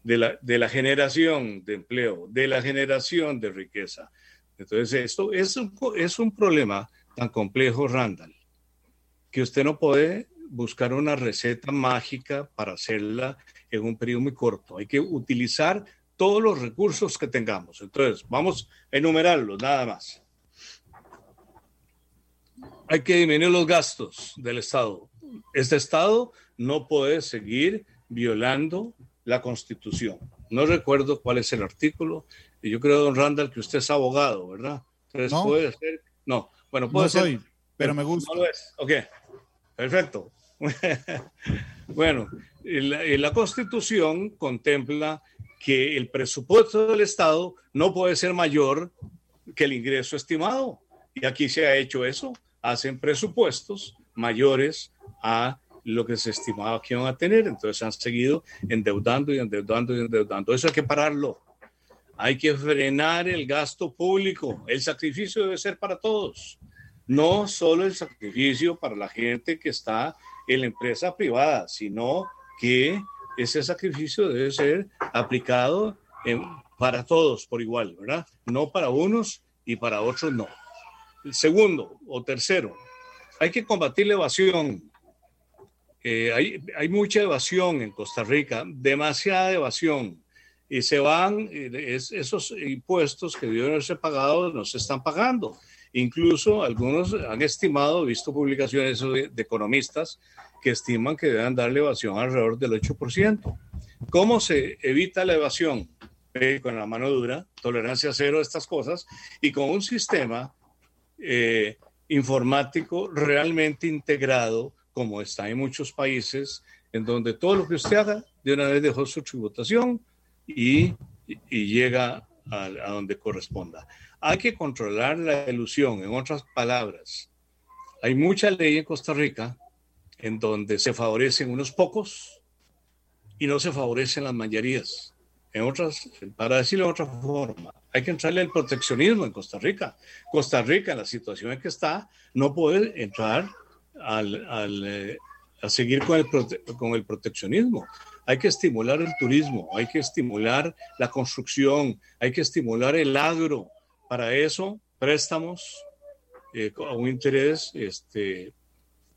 de la, de la generación de empleo, de la generación de riqueza. Entonces, esto es un, es un problema tan complejo, Randall, que usted no puede buscar una receta mágica para hacerla en un periodo muy corto. Hay que utilizar todos los recursos que tengamos. Entonces, vamos a enumerarlos, nada más. Hay que disminuir los gastos del Estado. Este Estado no puede seguir violando la Constitución. No recuerdo cuál es el artículo. Y yo creo, don Randall, que usted es abogado, ¿verdad? Entonces no. puede ser. No, bueno, puede no ser. Soy, pero me gusta. No lo es. Ok, perfecto. bueno, la, la Constitución contempla que el presupuesto del Estado no puede ser mayor que el ingreso estimado. Y aquí se ha hecho eso. Hacen presupuestos mayores a lo que se estimaba que iban a tener. Entonces han seguido endeudando y endeudando y endeudando. Eso hay que pararlo. Hay que frenar el gasto público. El sacrificio debe ser para todos. No solo el sacrificio para la gente que está en la empresa privada, sino que ese sacrificio debe ser aplicado en, para todos por igual, ¿verdad? No para unos y para otros no. El segundo o tercero, hay que combatir la evasión. Eh, hay, hay, mucha evasión en Costa Rica, demasiada evasión, y se van, es, esos impuestos que deben haberse pagados no se están pagando. Incluso algunos han estimado, visto publicaciones de, de economistas, que estiman que deben darle evasión alrededor del 8%. ¿Cómo se evita la evasión? Eh, con la mano dura, tolerancia cero a estas cosas, y con un sistema eh, informático realmente integrado como está en muchos países, en donde todo lo que usted haga de una vez dejó su tributación y, llega a, donde corresponda. Hay que controlar la ilusión, en otras palabras. Hay mucha ley en Costa Rica en donde se favorecen unos pocos y no se favorecen las mayorías. En otras, para decirlo de otra forma, hay que entrarle el proteccionismo en Costa Rica. Costa Rica, en la situación en que está, no puede entrar al, eh, a seguir con el, con el proteccionismo. Hay que estimular el turismo, hay que estimular la construcción, hay que estimular el agro. Para eso, préstamos eh, a un interés este,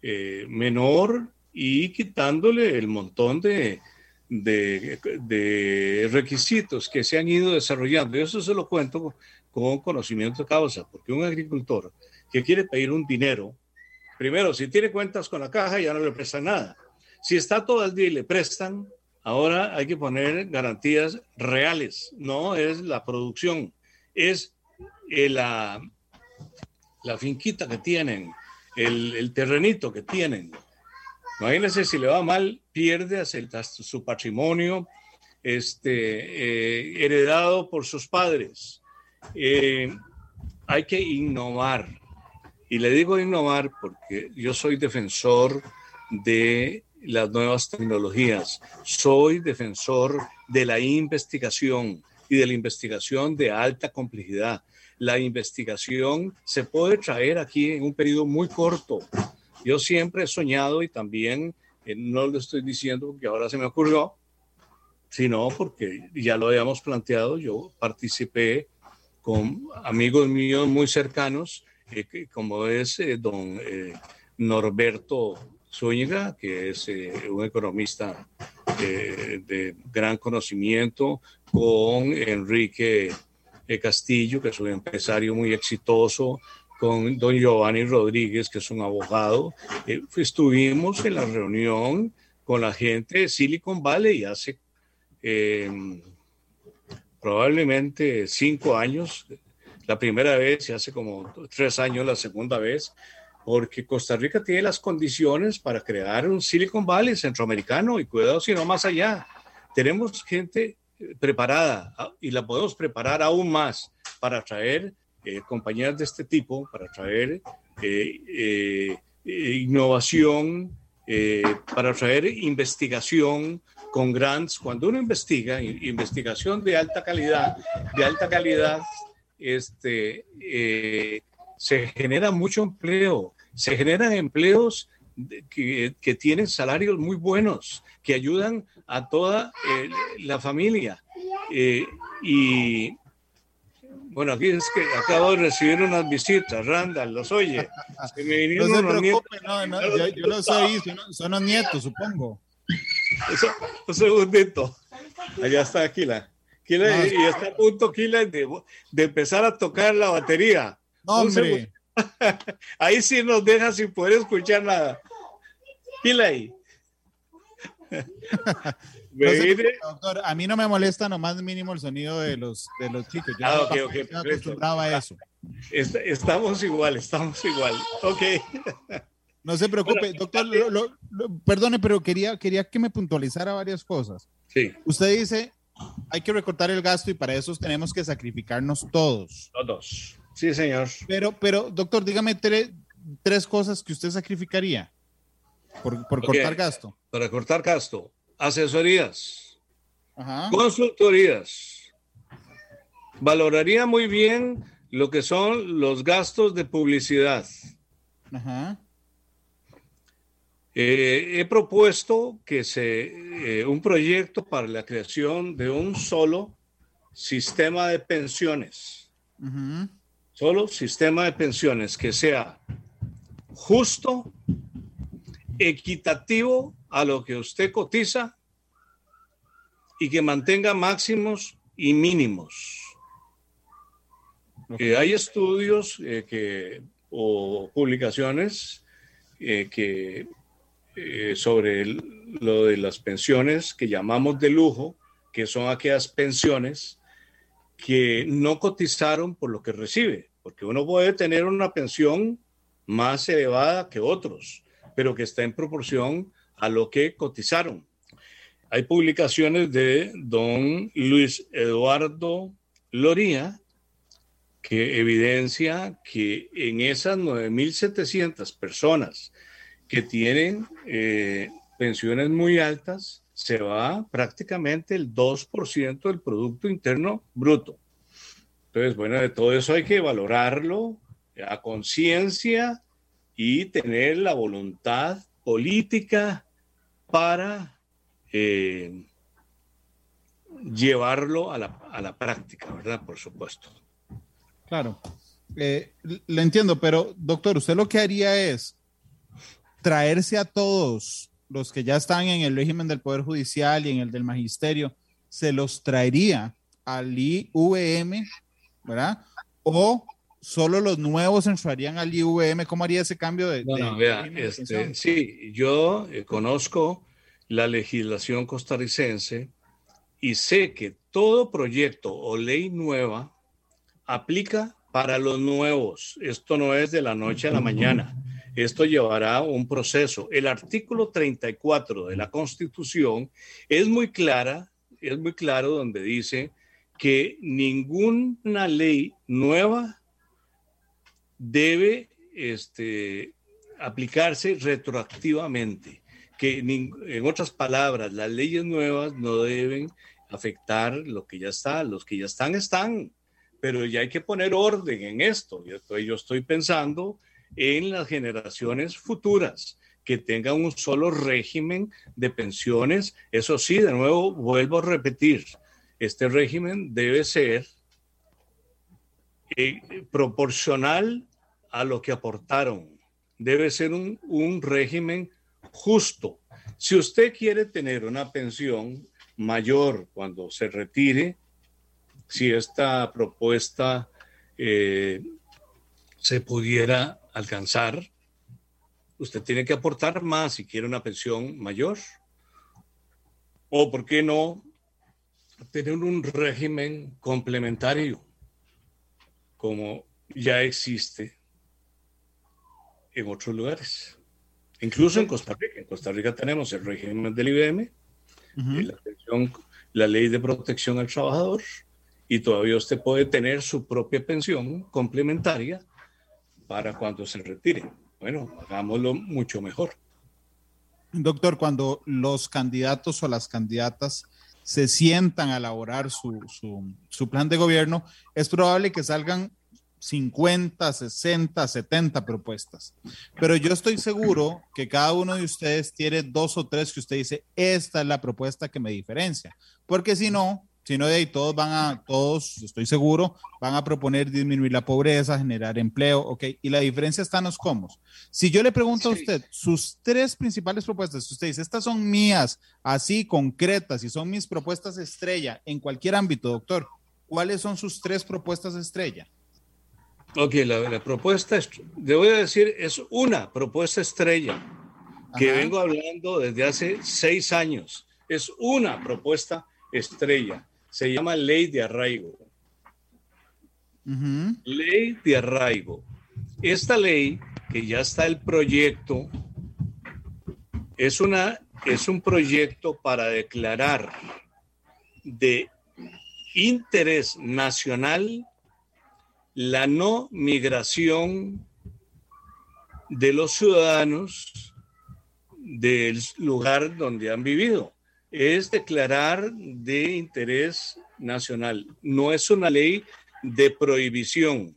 eh, menor y quitándole el montón de, de, de, requisitos que se han ido desarrollando. Y eso se lo cuento con conocimiento de causa, porque un agricultor que quiere pedir un dinero, primero, si tiene cuentas con la caja, ya no le prestan nada. Si está todo el día y le prestan, ahora hay que poner garantías reales, no es la producción, es la, la finquita que tienen el, terrenito que tienen. Imagínense si le va mal, pierde su patrimonio este, eh, heredado por sus padres. Eh, hay que innovar. Y le digo innovar porque yo soy defensor de las nuevas tecnologías, soy defensor de la investigación y de la investigación de alta complejidad. La investigación se puede traer aquí en un periodo muy corto. Yo siempre he soñado y también, eh, no lo estoy diciendo porque ahora se me ocurrió, sino porque ya lo habíamos planteado, yo participé con amigos míos muy cercanos, eh, como es eh, don eh, Norberto Zúñiga, que es un economista de gran conocimiento, con Enrique Castillo, que es un empresario muy exitoso, con don Giovanni Rodríguez, que es un abogado. estuvimos en la reunión con la gente de Silicon Valley hace probablemente cinco años, la primera vez y hace como tres años la segunda vez, porque Costa Rica tiene las condiciones para crear un Silicon Valley centroamericano y cuidado si no más allá. Tenemos gente eh, preparada ah, y la podemos preparar aún más para traer eh, compañías de este tipo, para traer eh, innovación, para traer investigación, con grants, cuando uno investiga, investigación de alta calidad, de alta calidad, este, eh, se genera mucho empleo, se generan empleos que, que, tienen salarios muy buenos, que ayudan a toda eh, la familia. Eh, y bueno, aquí es que acabo de recibir unas visitas, Randall, los oye. Se me vinieron no se preocupe, no, no, yo, yo los oí, son, son los nietos, supongo un segundito. Allá está Aquila. Y está a punto Aquila de, de, empezar a tocar la batería. hombre. Ahí sí nos deja sin poder escuchar nada. Aquila ahí. doctor, a mí no me molesta nomás mínimo el sonido de los, de los chicos. Yo ah, ok, acostumbrado a eso. Estamos igual, estamos igual. Ok. No se preocupe, doctor, perdone, pero quería, quería que me puntualizara varias cosas. Sí. Usted dice, hay que recortar el gasto y para eso tenemos que sacrificarnos todos. Todos. Sí, señor. Pero, pero doctor, dígame tres cosas que usted sacrificaría por, por cortar gasto. Para cortar gasto, asesorías, consultorías. Valoraría muy bien lo que son los gastos de publicidad. Ajá. Eh, he propuesto que se, eh, un proyecto para la creación de un solo sistema de pensiones. Solo sistema de pensiones que sea justo, equitativo a lo que usted cotiza y que mantenga máximos y mínimos. Eh, hay estudios que, o publicaciones que eh, sobre lo de las pensiones que llamamos de lujo, que son aquellas pensiones que no cotizaron por lo que recibe, porque uno puede tener una pensión más elevada que otros, pero que está en proporción a lo que cotizaron. Hay publicaciones de don Luis Eduardo Loría que evidencia que en esas 9.700 personas que tienen eh, pensiones muy altas, se va prácticamente el 2% del Producto Interno Bruto. Entonces, bueno, de todo eso hay que valorarlo a conciencia y tener la voluntad política para eh, llevarlo a la, práctica, ¿verdad? Por supuesto. Claro, eh, lo entiendo, pero doctor, usted lo que haría es traerse a todos los que ya están en el régimen del Poder Judicial y en el del Magisterio, se los traería al IVM, ¿verdad? O solo los nuevos entrarían al IVM. ¿Cómo haría ese cambio de... Bueno, vea, este, sí, yo eh, conozco la legislación costarricense y sé que todo proyecto o ley nueva aplica para los nuevos. Esto no es de la noche a la mañana esto llevará un proceso. El artículo 34 de la Constitución es muy clara, es muy claro donde dice que ninguna ley nueva debe este, aplicarse retroactivamente. Que en otras palabras, las leyes nuevas no deben afectar lo que ya está. Los que ya están, están. Pero ya hay que poner orden en esto. Yo estoy, yo estoy pensando en las generaciones futuras que tengan un solo régimen de pensiones. Eso sí, de nuevo, vuelvo a repetir, este régimen debe ser eh, proporcional a lo que aportaron. Debe ser un, un régimen justo. Si usted quiere tener una pensión mayor cuando se retire, si esta propuesta eh, se pudiera alcanzar, usted tiene que aportar más si quiere una pensión mayor. O, ¿por qué no tener un régimen complementario como ya existe en otros lugares? Incluso en Costa Rica. En Costa Rica tenemos el régimen del IBM, la, la ley de protección al trabajador, y todavía usted puede tener su propia pensión complementaria para cuando se retire. Bueno, hagámoslo mucho mejor. Doctor, cuando los candidatos o las candidatas se sientan a elaborar su, su, plan de gobierno, es probable que salgan 50, 60, 70 propuestas. Pero yo estoy seguro que cada uno de ustedes tiene dos o tres que usted dice, esta es la propuesta que me diferencia. Porque si no, sino de ahí todos van a, todos, estoy seguro, van a proponer disminuir la pobreza, generar empleo, ok, y la diferencia está en los cómo. Si yo le pregunto a usted sus tres principales propuestas, usted dice, estas son mías, así concretas, y son mis propuestas estrella en cualquier ámbito, doctor, ¿cuáles son sus tres propuestas estrella? Ok, la, propuesta, le voy a decir, es una propuesta estrella que vengo hablando desde hace seis años. Es una propuesta estrella se llama ley de arraigo. Ley de arraigo. Esta ley, que ya está el proyecto, es, una, es un proyecto para declarar de interés nacional la no migración de los ciudadanos del lugar donde han vivido es declarar de interés nacional. No es una ley de prohibición,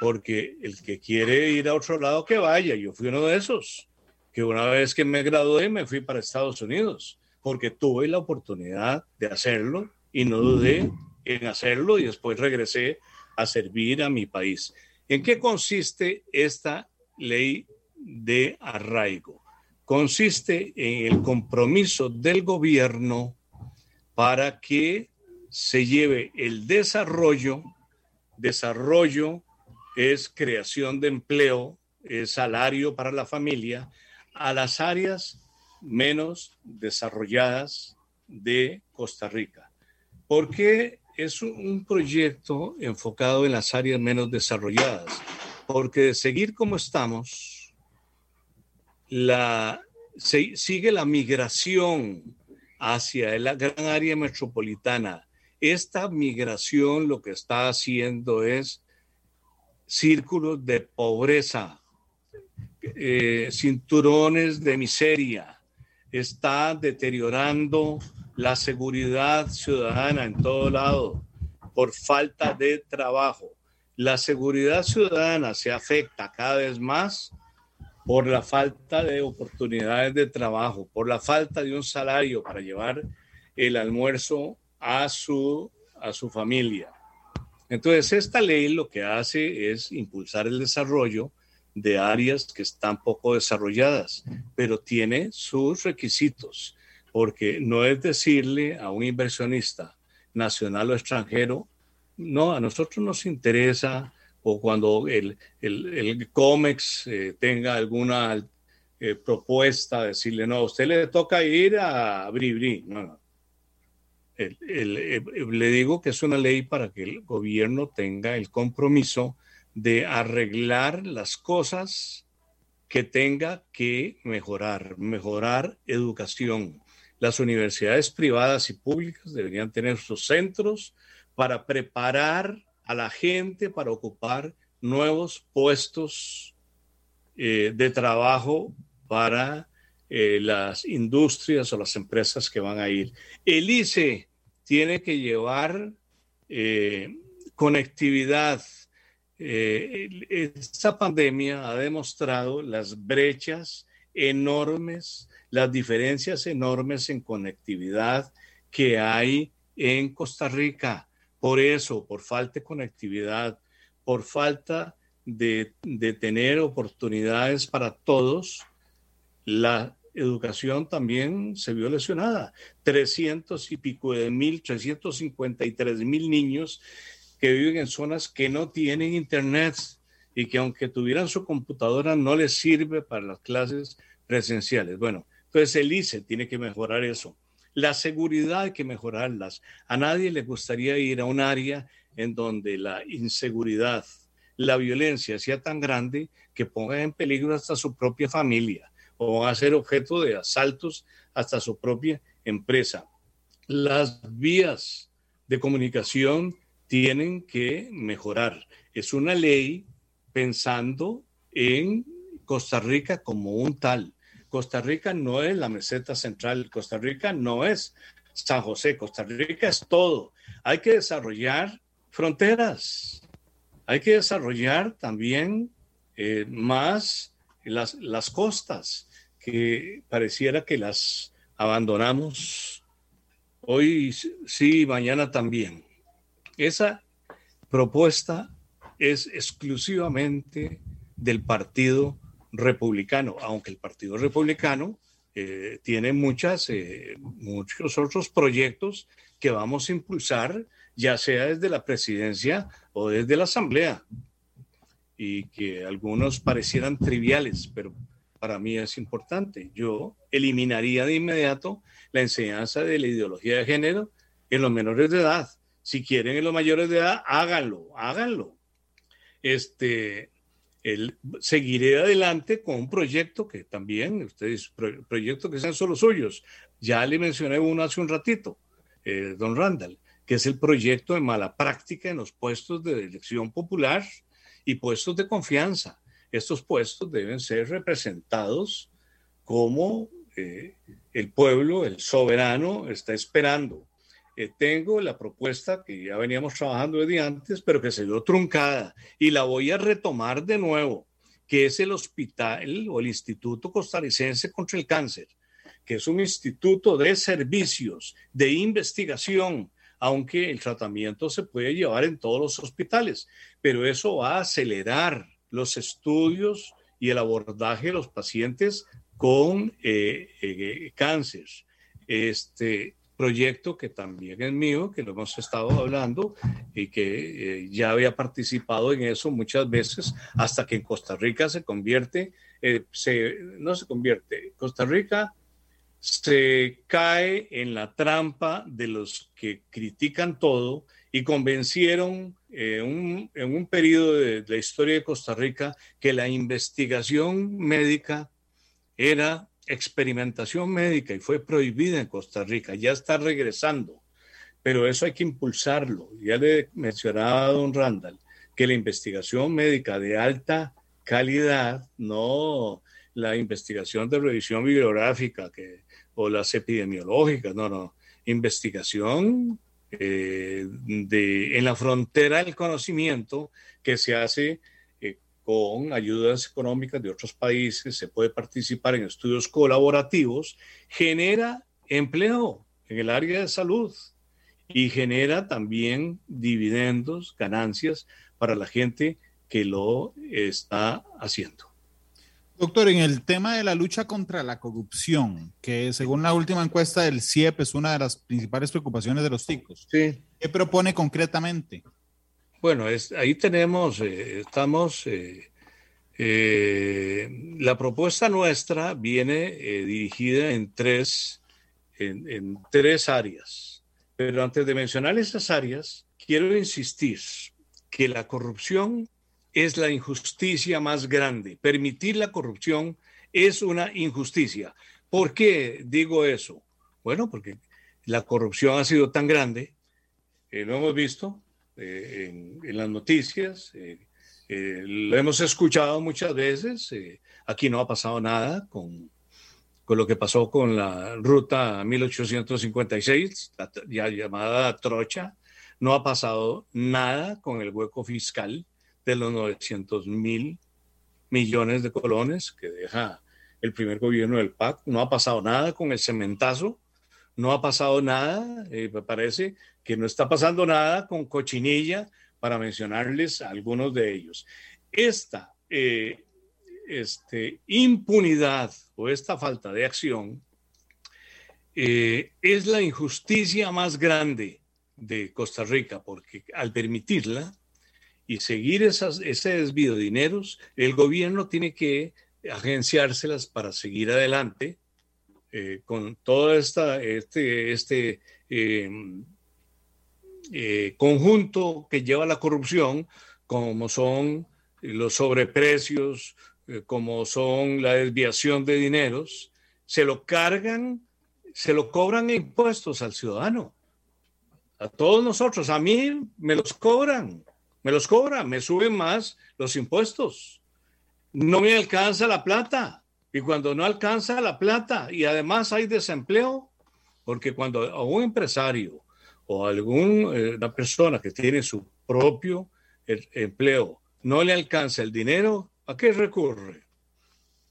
porque el que quiere ir a otro lado que vaya. Yo fui uno de esos, que una vez que me gradué me fui para Estados Unidos, porque tuve la oportunidad de hacerlo y no dudé en hacerlo y después regresé a servir a mi país. ¿En qué consiste esta ley de arraigo? Consiste en el compromiso del gobierno para que se lleve el desarrollo. Desarrollo es creación de empleo, es salario para la familia, a las áreas menos desarrolladas de Costa Rica. ¿Por qué es un proyecto enfocado en las áreas menos desarrolladas? Porque de seguir como estamos, la, sigue la migración hacia la gran área metropolitana. Esta migración lo que está haciendo es círculos de pobreza, eh, cinturones de miseria, está deteriorando la seguridad ciudadana en todo lado por falta de trabajo. La seguridad ciudadana se afecta cada vez más por la falta de oportunidades de trabajo, por la falta de un salario para llevar el almuerzo a su, a su familia. Entonces, esta ley lo que hace es impulsar el desarrollo de áreas que están poco desarrolladas, pero tiene sus requisitos, porque no es decirle a un inversionista nacional o extranjero, no, a nosotros nos interesa o cuando el, el, COMEX eh, tenga alguna eh, propuesta, decirle, no, a usted le toca ir a Bribri. No, no. Eh, le digo que es una ley para que el gobierno tenga el compromiso de arreglar las cosas que tenga que mejorar, mejorar educación. Las universidades privadas y públicas deberían tener sus centros para preparar a la gente para ocupar nuevos puestos eh, de trabajo para eh, las industrias o las empresas que van a ir. El ICE tiene que llevar eh, conectividad. esta pandemia ha demostrado las brechas enormes, las diferencias enormes en conectividad que hay en Costa Rica. Por eso, por falta de conectividad, por falta de, tener oportunidades para todos, la educación también se vio lesionada. 300 y pico de mil, 353 mil niños que viven en zonas que no tienen internet y que aunque tuvieran su computadora no les sirve para las clases presenciales. Bueno, entonces el ICE tiene que mejorar eso. La seguridad que mejorarlas. A nadie le gustaría ir a un área en donde la inseguridad, la violencia sea tan grande que ponga en peligro hasta su propia familia o va a ser objeto de asaltos hasta su propia empresa. Las vías de comunicación tienen que mejorar. Es una ley pensando en Costa Rica como un tal. Costa Rica no es la meseta central, Costa Rica no es San José, Costa Rica es todo. Hay que desarrollar fronteras. Hay que desarrollar también eh, más las, las costas, que pareciera que las abandonamos hoy sí, mañana también. Esa propuesta es exclusivamente del Partido Republicano, aunque el Partido Republicano eh, tiene muchas, eh, muchos otros proyectos que vamos a impulsar ya sea desde la presidencia o desde la asamblea, y que algunos parecieran triviales, pero para mí es importante. Yo eliminaría de inmediato la enseñanza de la ideología de género en los menores de edad. Si quieren en los mayores de edad, háganlo, háganlo. Este, seguiré adelante con un proyecto que también, ustedes, proyectos que sean solo suyos. Ya le mencioné uno hace un ratito, eh, don Randall, que es el proyecto de mala práctica en los puestos de elección popular y puestos de confianza. Estos puestos deben ser representados como eh, el pueblo, el soberano, está esperando. Eh, tengo la propuesta que ya veníamos trabajando desde antes, pero que se dio truncada y la voy a retomar de nuevo, que es el hospital o el Instituto Costarricense contra el Cáncer, que es un instituto de servicios, de investigación, aunque el tratamiento se puede llevar en todos los hospitales, pero eso va a acelerar los estudios y el abordaje de los pacientes con eh, eh, cáncer. Este proyecto que también es mío, que lo hemos estado hablando y que eh, ya había participado en eso muchas veces, hasta que en Costa Rica se convierte, se, no se convierte, Costa Rica se cae en la trampa de los que critican todo y convencieron eh, en un periodo de, la historia de Costa Rica que la investigación médica era experimentación médica y fue prohibida en Costa Rica, ya está regresando, pero eso hay que impulsarlo. Ya le mencionaba don Randall que la investigación médica de alta calidad, no la investigación de revisión bibliográfica que o las epidemiológicas, no, no, investigación eh, de, en la frontera del conocimiento que se hace con ayudas económicas de otros países, se puede participar en estudios colaborativos, genera empleo en el área de salud y genera también dividendos, ganancias para la gente que lo está haciendo. Doctor, en el tema de la lucha contra la corrupción, que según la última encuesta del CIEP es una de las principales preocupaciones de los ticos, ¿qué propone concretamente? Bueno, ahí tenemos, eh, estamos, eh, eh, la propuesta nuestra viene dirigida en tres, en tres áreas. Pero antes de mencionar esas áreas, quiero insistir que la corrupción es la injusticia más grande. Permitir la corrupción es una injusticia. ¿Por qué digo eso? Bueno, porque la corrupción ha sido tan grande, eh, lo hemos visto eh, en, las noticias, eh, lo hemos escuchado muchas veces, aquí no ha pasado nada con, con lo que pasó con la ruta 1856, ya llamada Trocha, no ha pasado nada con el hueco fiscal de los 900 mil millones de colones que deja el primer gobierno del PAC. No ha pasado nada con el cementazo, no ha pasado nada, eh, parece que no está pasando nada con Cochinilla, para mencionarles algunos de ellos. Esta eh, este, impunidad o esta falta de acción eh, es la injusticia más grande de Costa Rica, porque al permitirla y seguir esas, ese desvío de dineros, el gobierno tiene que agenciárselas para seguir adelante eh, con todo esta, este, este em, eh, conjunto que lleva la corrupción, como son los sobreprecios, eh, como son la desviación de dineros, se lo cargan, se lo cobran impuestos al ciudadano a todos nosotros, a mí me los cobran, me los cobran, me suben más los impuestos. No me alcanza la plata. Y cuando no alcanza la plata y además hay desempleo, porque cuando a un empresario o a alguna eh, persona que tiene su propio eh, empleo no le alcanza el dinero, ¿a qué recurre?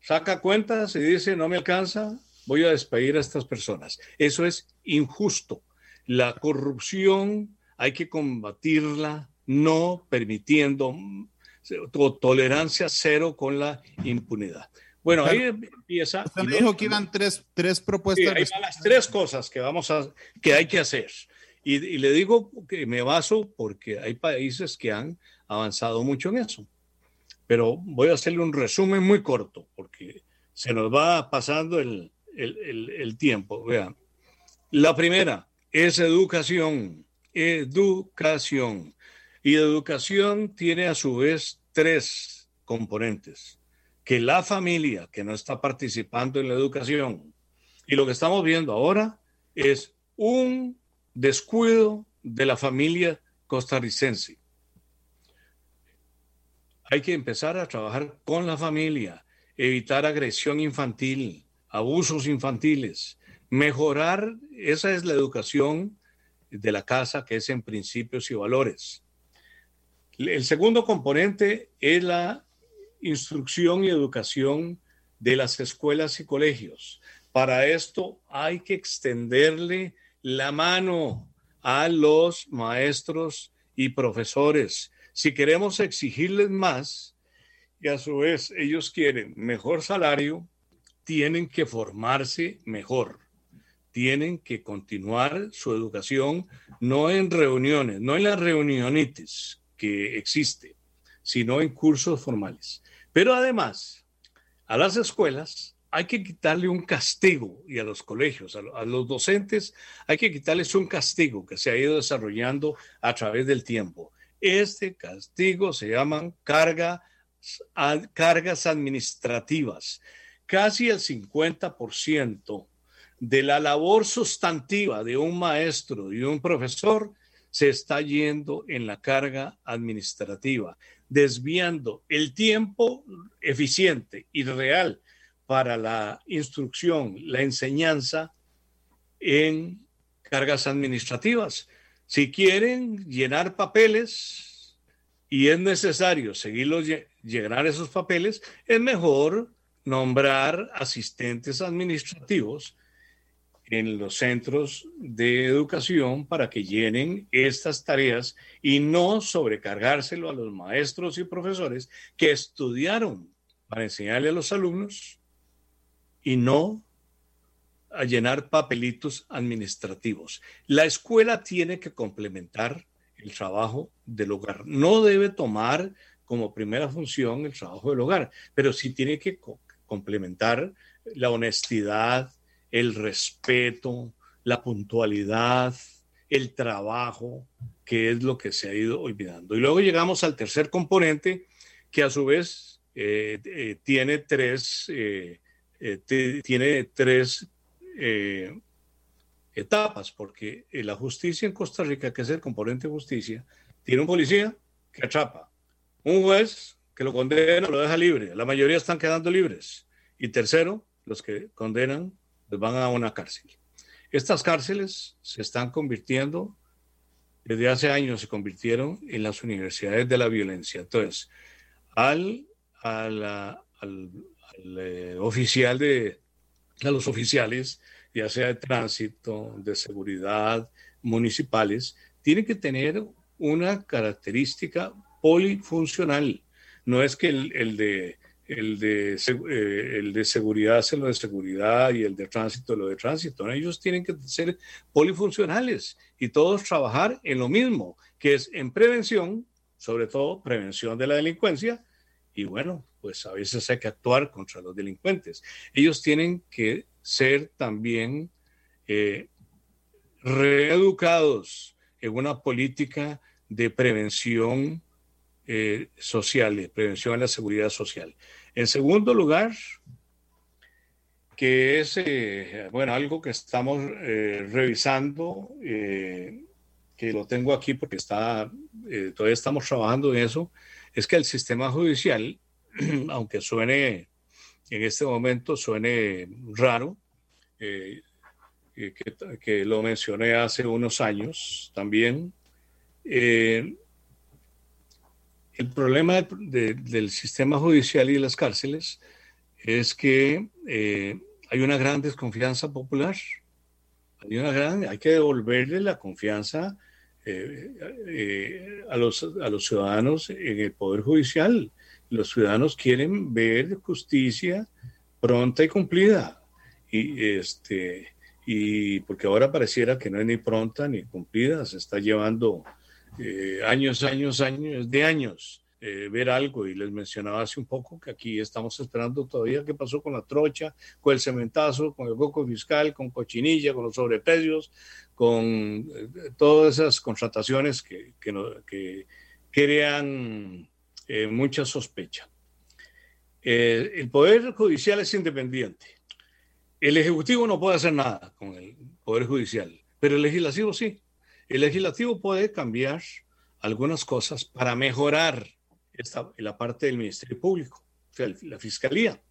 Saca cuentas y dice, no me alcanza, voy a despedir a estas personas. Eso es injusto. La corrupción hay que combatirla no permitiendo tolerancia cero con la impunidad. Bueno, ahí empieza. Usted me dijo que iban tres, tres propuestas. Sí, ahí van las tres cosas que, vamos a, que hay que hacer. Y, y, le digo que me baso porque hay países que han avanzado mucho en eso. Pero voy a hacerle un resumen muy corto porque se nos va pasando el, el, el, el tiempo. Vean. La primera, es educación, educación. Y educación tiene a su vez tres componentes. Que la familia que no está participando en la educación, y lo que estamos viendo ahora es un descuido de la familia costarricense. Hay que empezar a trabajar con la familia, evitar agresión infantil, abusos infantiles, Mejorar, esa es la educación de la casa, que es en principios y valores. El segundo componente es la instrucción y educación de las escuelas y colegios. Para esto hay que extenderle la mano a los maestros y profesores. Si queremos exigirles más y a su vez ellos quieren mejor salario, tienen que formarse mejor tienen que continuar su educación no en reuniones, no en las reunionitis que existe, sino en cursos formales. Pero además, a las escuelas hay que quitarle un castigo y a los colegios, a, los docentes, hay que quitarles un castigo que se ha ido desarrollando a través del tiempo. Este castigo se llaman carga, cargas administrativas. Casi el 50% de la labor sustantiva de un maestro y un profesor se está yendo en la carga administrativa, desviando el tiempo eficiente y real para la instrucción, la enseñanza en cargas administrativas. Si quieren llenar papeles y es necesario seguirlos llenar esos papeles, es mejor nombrar asistentes administrativos en los centros de educación para que llenen estas tareas y no sobrecargárselo a los maestros y profesores que estudiaron para enseñarle a los alumnos y no a llenar papelitos administrativos. La escuela tiene que complementar el trabajo del hogar. No debe tomar como primera función el trabajo del hogar, pero sí tiene que complementar la honestidad, el respeto, la puntualidad, el trabajo, que es lo que se ha ido olvidando. Y luego llegamos al tercer componente, que a su vez tiene tres, tiene tres etapas, porque la justicia en Costa Rica, que es el componente de justicia, tiene un policía que atrapa, un juez que lo condena, lo deja libre, la mayoría están quedando libres, y tercero, los que condenan van a una cárcel. Estas cárceles se están convirtiendo, desde hace años se convirtieron en las universidades de la violencia. Entonces, al, al, eh, oficial de, a los oficiales ya sea de tránsito, de seguridad, municipales, tiene que tener una característica polifuncional. No es que el, de, el, de, eh, el de seguridad sea lo de seguridad y el de tránsito lo de tránsito. Ellos tienen que ser polifuncionales y todos trabajar en lo mismo, que es en prevención, sobre todo prevención de la delincuencia. Y bueno, pues a veces hay que actuar contra los delincuentes. Ellos tienen que ser también eh, reeducados en una política de prevención eh, social, de prevención a la seguridad social. En segundo lugar, que es, eh, bueno, algo que estamos revisando, que lo tengo aquí porque está, todavía estamos trabajando en eso, es que el sistema judicial, aunque suene en este momento suene raro, eh, que, lo mencioné hace unos años también. Eh, el problema del sistema judicial y de las cárceles es que eh, hay una gran desconfianza popular. Hay, una gran, hay que devolverle la confianza a, los, a los ciudadanos en el Poder Judicial los ciudadanos quieren ver justicia pronta y cumplida. Y, este, y porque ahora pareciera que no es ni pronta ni cumplida, se está llevando eh, años, años, años, de años. Eh, ver algo y les mencionaba hace un poco que aquí estamos esperando todavía qué pasó con la trocha, con el cementazo, con el coco fiscal, con cochinilla, con los sobreprecios, con eh, todas esas contrataciones que, que, que crean mucha sospecha. El Poder Judicial es independiente. El Ejecutivo no puede hacer nada con el Poder Judicial, pero el Legislativo sí. El Legislativo puede cambiar algunas cosas para mejorar esta, la parte del Ministerio Público, la Fiscalía,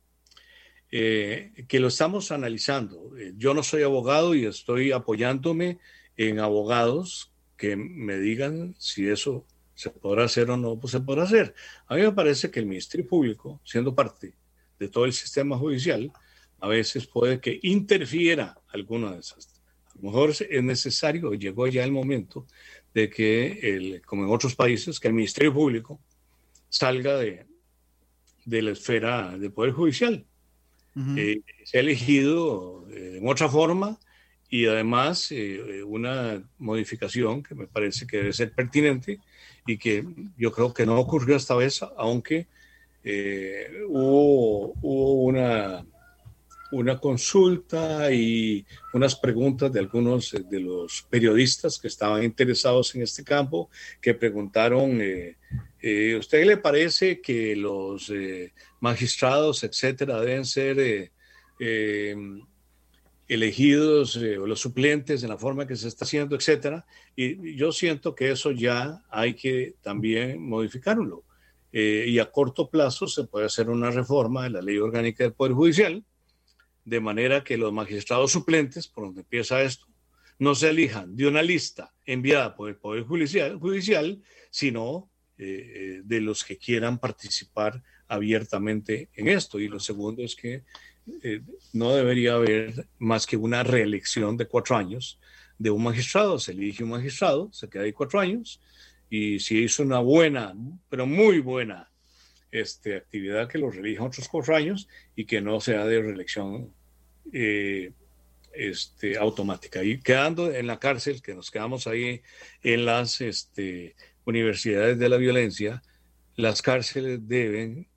eh, que lo estamos analizando. yo no soy abogado y estoy apoyándome en abogados que me digan si eso ¿Se podrá hacer o no? Pues se podrá hacer. A mí me parece que el Ministerio Público, siendo parte de todo el sistema judicial, a veces puede que interfiera alguna de esas. A lo mejor es necesario, llegó ya el momento de que, el, como en otros países, que el Ministerio Público salga de, de la esfera del Poder Judicial. Eh, se ha elegido eh, en otra forma y además eh, una modificación que me parece que debe ser pertinente y que yo creo que no ocurrió esta vez, aunque eh, hubo, una, una consulta y unas preguntas de algunos de los periodistas que estaban interesados en este campo, que preguntaron, eh, eh ¿usted le parece que los eh, magistrados, etcétera, deben ser elegidos eh, o los suplentes en la forma que se está haciendo, etcétera. Y yo siento que eso ya hay que también modificarlo. Eh, y a corto plazo se puede hacer una reforma de la ley orgánica del Poder Judicial, de manera que los magistrados suplentes, por donde empieza esto, no se elijan de una lista enviada por el Poder Judicial, sino eh, de los que quieran participar abiertamente en esto. Y lo segundo es que eh, no debería haber más que una reelección de cuatro años de un magistrado. Se elige un magistrado, se queda ahí cuatro años y si hizo una buena, pero muy buena este, actividad, que lo reelija otros cuatro años y que no sea de reelección eh, este, automática. Y quedando en la cárcel, que nos quedamos ahí en las este, universidades de la violencia, las cárceles deben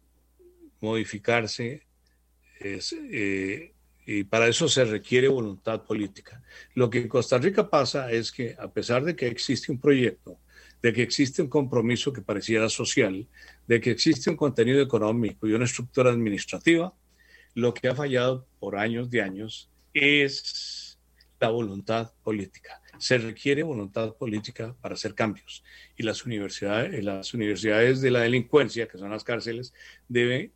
modificarse eh, y para eso se requiere voluntad política. Lo que en Costa Rica pasa es que a pesar de que existe un proyecto de que existe un compromiso que pareciera social, de que existe un contenido económico y una estructura administrativa, lo que ha fallado por años de años es la voluntad política. Se requiere voluntad política para hacer cambios y las universidades, las universidades de la delincuencia, que son las cárceles, deben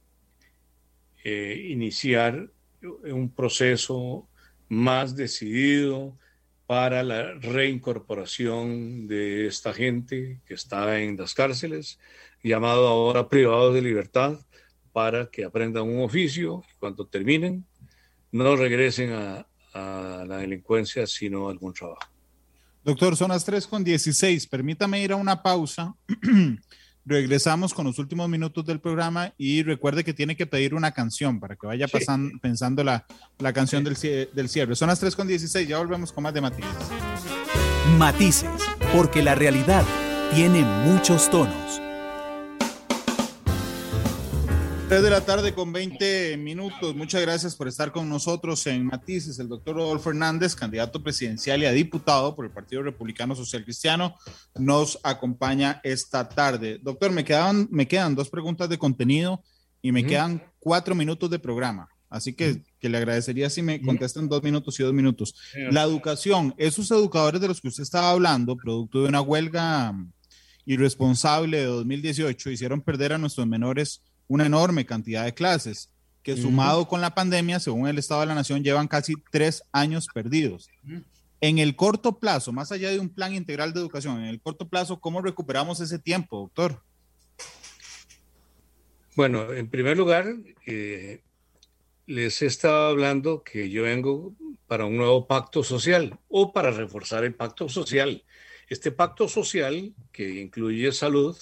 eh, iniciar un proceso más decidido para la reincorporación de esta gente que está en las cárceles, llamado ahora privados de libertad, para que aprendan un oficio y cuando terminen no regresen a, a la delincuencia, sino a algún trabajo. Doctor, son las 3 con 16. Permítame ir a una pausa. Regresamos con los últimos minutos del programa y recuerde que tiene que pedir una canción para que vaya pasando, pensando la, la canción del, del cierre. Son las 3 con 16. Ya volvemos con más de matices. Matices, porque la realidad tiene muchos tonos 3 de la tarde con 20 minutos. Muchas gracias por estar con nosotros en Matices. El doctor Rodolfo Hernández, candidato presidencial y a diputado por el Partido Republicano Social Cristiano, nos acompaña esta tarde. Doctor, me quedan, me quedan dos preguntas de contenido y me quedan cuatro minutos de programa. Así que, que, le agradecería si me contestan dos minutos y dos minutos. La educación, esos educadores de los que usted estaba hablando, producto de una huelga irresponsable de 2018, hicieron perder a nuestros menores una enorme cantidad de clases que sumado con la pandemia, según el Estado de la Nación, llevan casi tres años perdidos. En el corto plazo, más allá de un plan integral de educación, en el corto plazo, ¿cómo recuperamos ese tiempo, doctor? Bueno, en primer lugar, eh, les he estado hablando que yo vengo para un nuevo pacto social o para reforzar el pacto social. Este pacto social que incluye salud,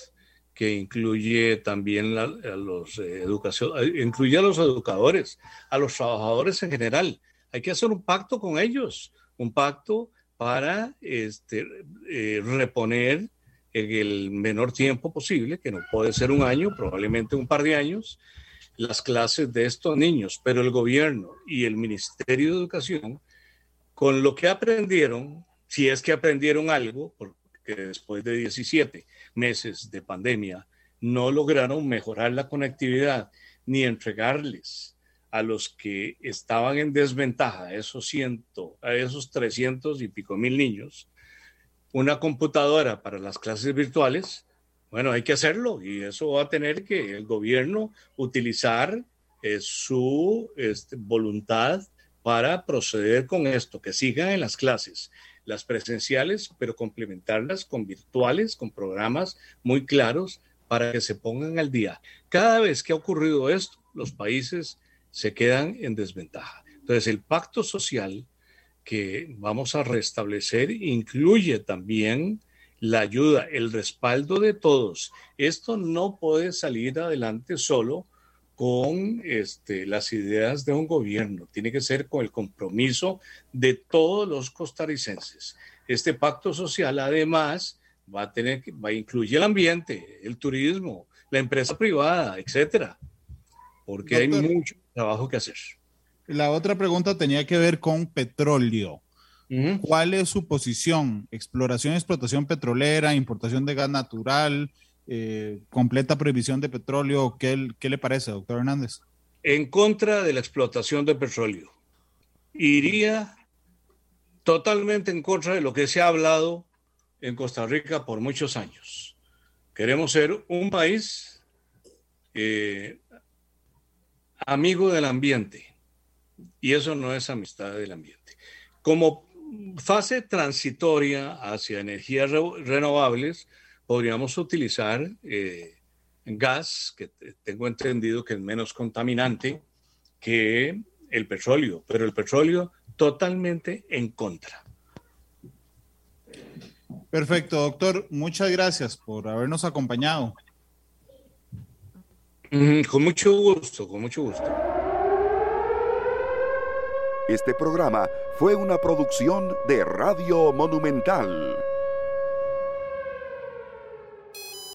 que incluye también a los eh, educación, eh, incluye a los educadores, a los trabajadores en general. Hay que hacer un pacto con ellos, un pacto para este, eh, reponer en el menor tiempo posible, que no puede ser un año, probablemente un par de años, las clases de estos niños. Pero el gobierno y el Ministerio de Educación, con lo que aprendieron, si es que aprendieron algo, porque después de 17 meses de pandemia no lograron mejorar la conectividad ni entregarles a los que estaban en desventaja, a esos, ciento, esos 300 y pico mil niños, una computadora para las clases virtuales, bueno, hay que hacerlo y eso va a tener que el gobierno utilizar eh, su este, voluntad para proceder con esto, que sigan en las clases, las presenciales, pero complementarlas con virtuales, con programas muy claros para que se pongan al día. Cada vez que ha ocurrido esto, los países se quedan en desventaja. Entonces, el pacto social que vamos a restablecer incluye también la ayuda, el respaldo de todos. Esto no puede salir adelante solo con este, las ideas de un gobierno, tiene que ser con el compromiso de todos los costarricenses. Este pacto social además va a tener va a incluir el ambiente, el turismo, la empresa privada, etcétera, porque hay mucho trabajo que hacer. La otra pregunta tenía que ver con petróleo. ¿Cuál es su posición? Exploración explotación petrolera, importación de gas natural, eh, completa prohibición de petróleo. ¿Qué, ¿Qué le parece, doctor Hernández? En contra de la explotación de petróleo. Iría totalmente en contra de lo que se ha hablado en Costa Rica por muchos años. Queremos ser un país eh, amigo del ambiente y eso no es amistad del ambiente. Como fase transitoria hacia energías renovables, podríamos utilizar eh, gas, que tengo entendido que es menos contaminante que el petróleo, pero el petróleo totalmente en contra. Perfecto, doctor. Muchas gracias por habernos acompañado. con mucho gusto, con mucho gusto. Este programa fue una producción de Radio Monumental.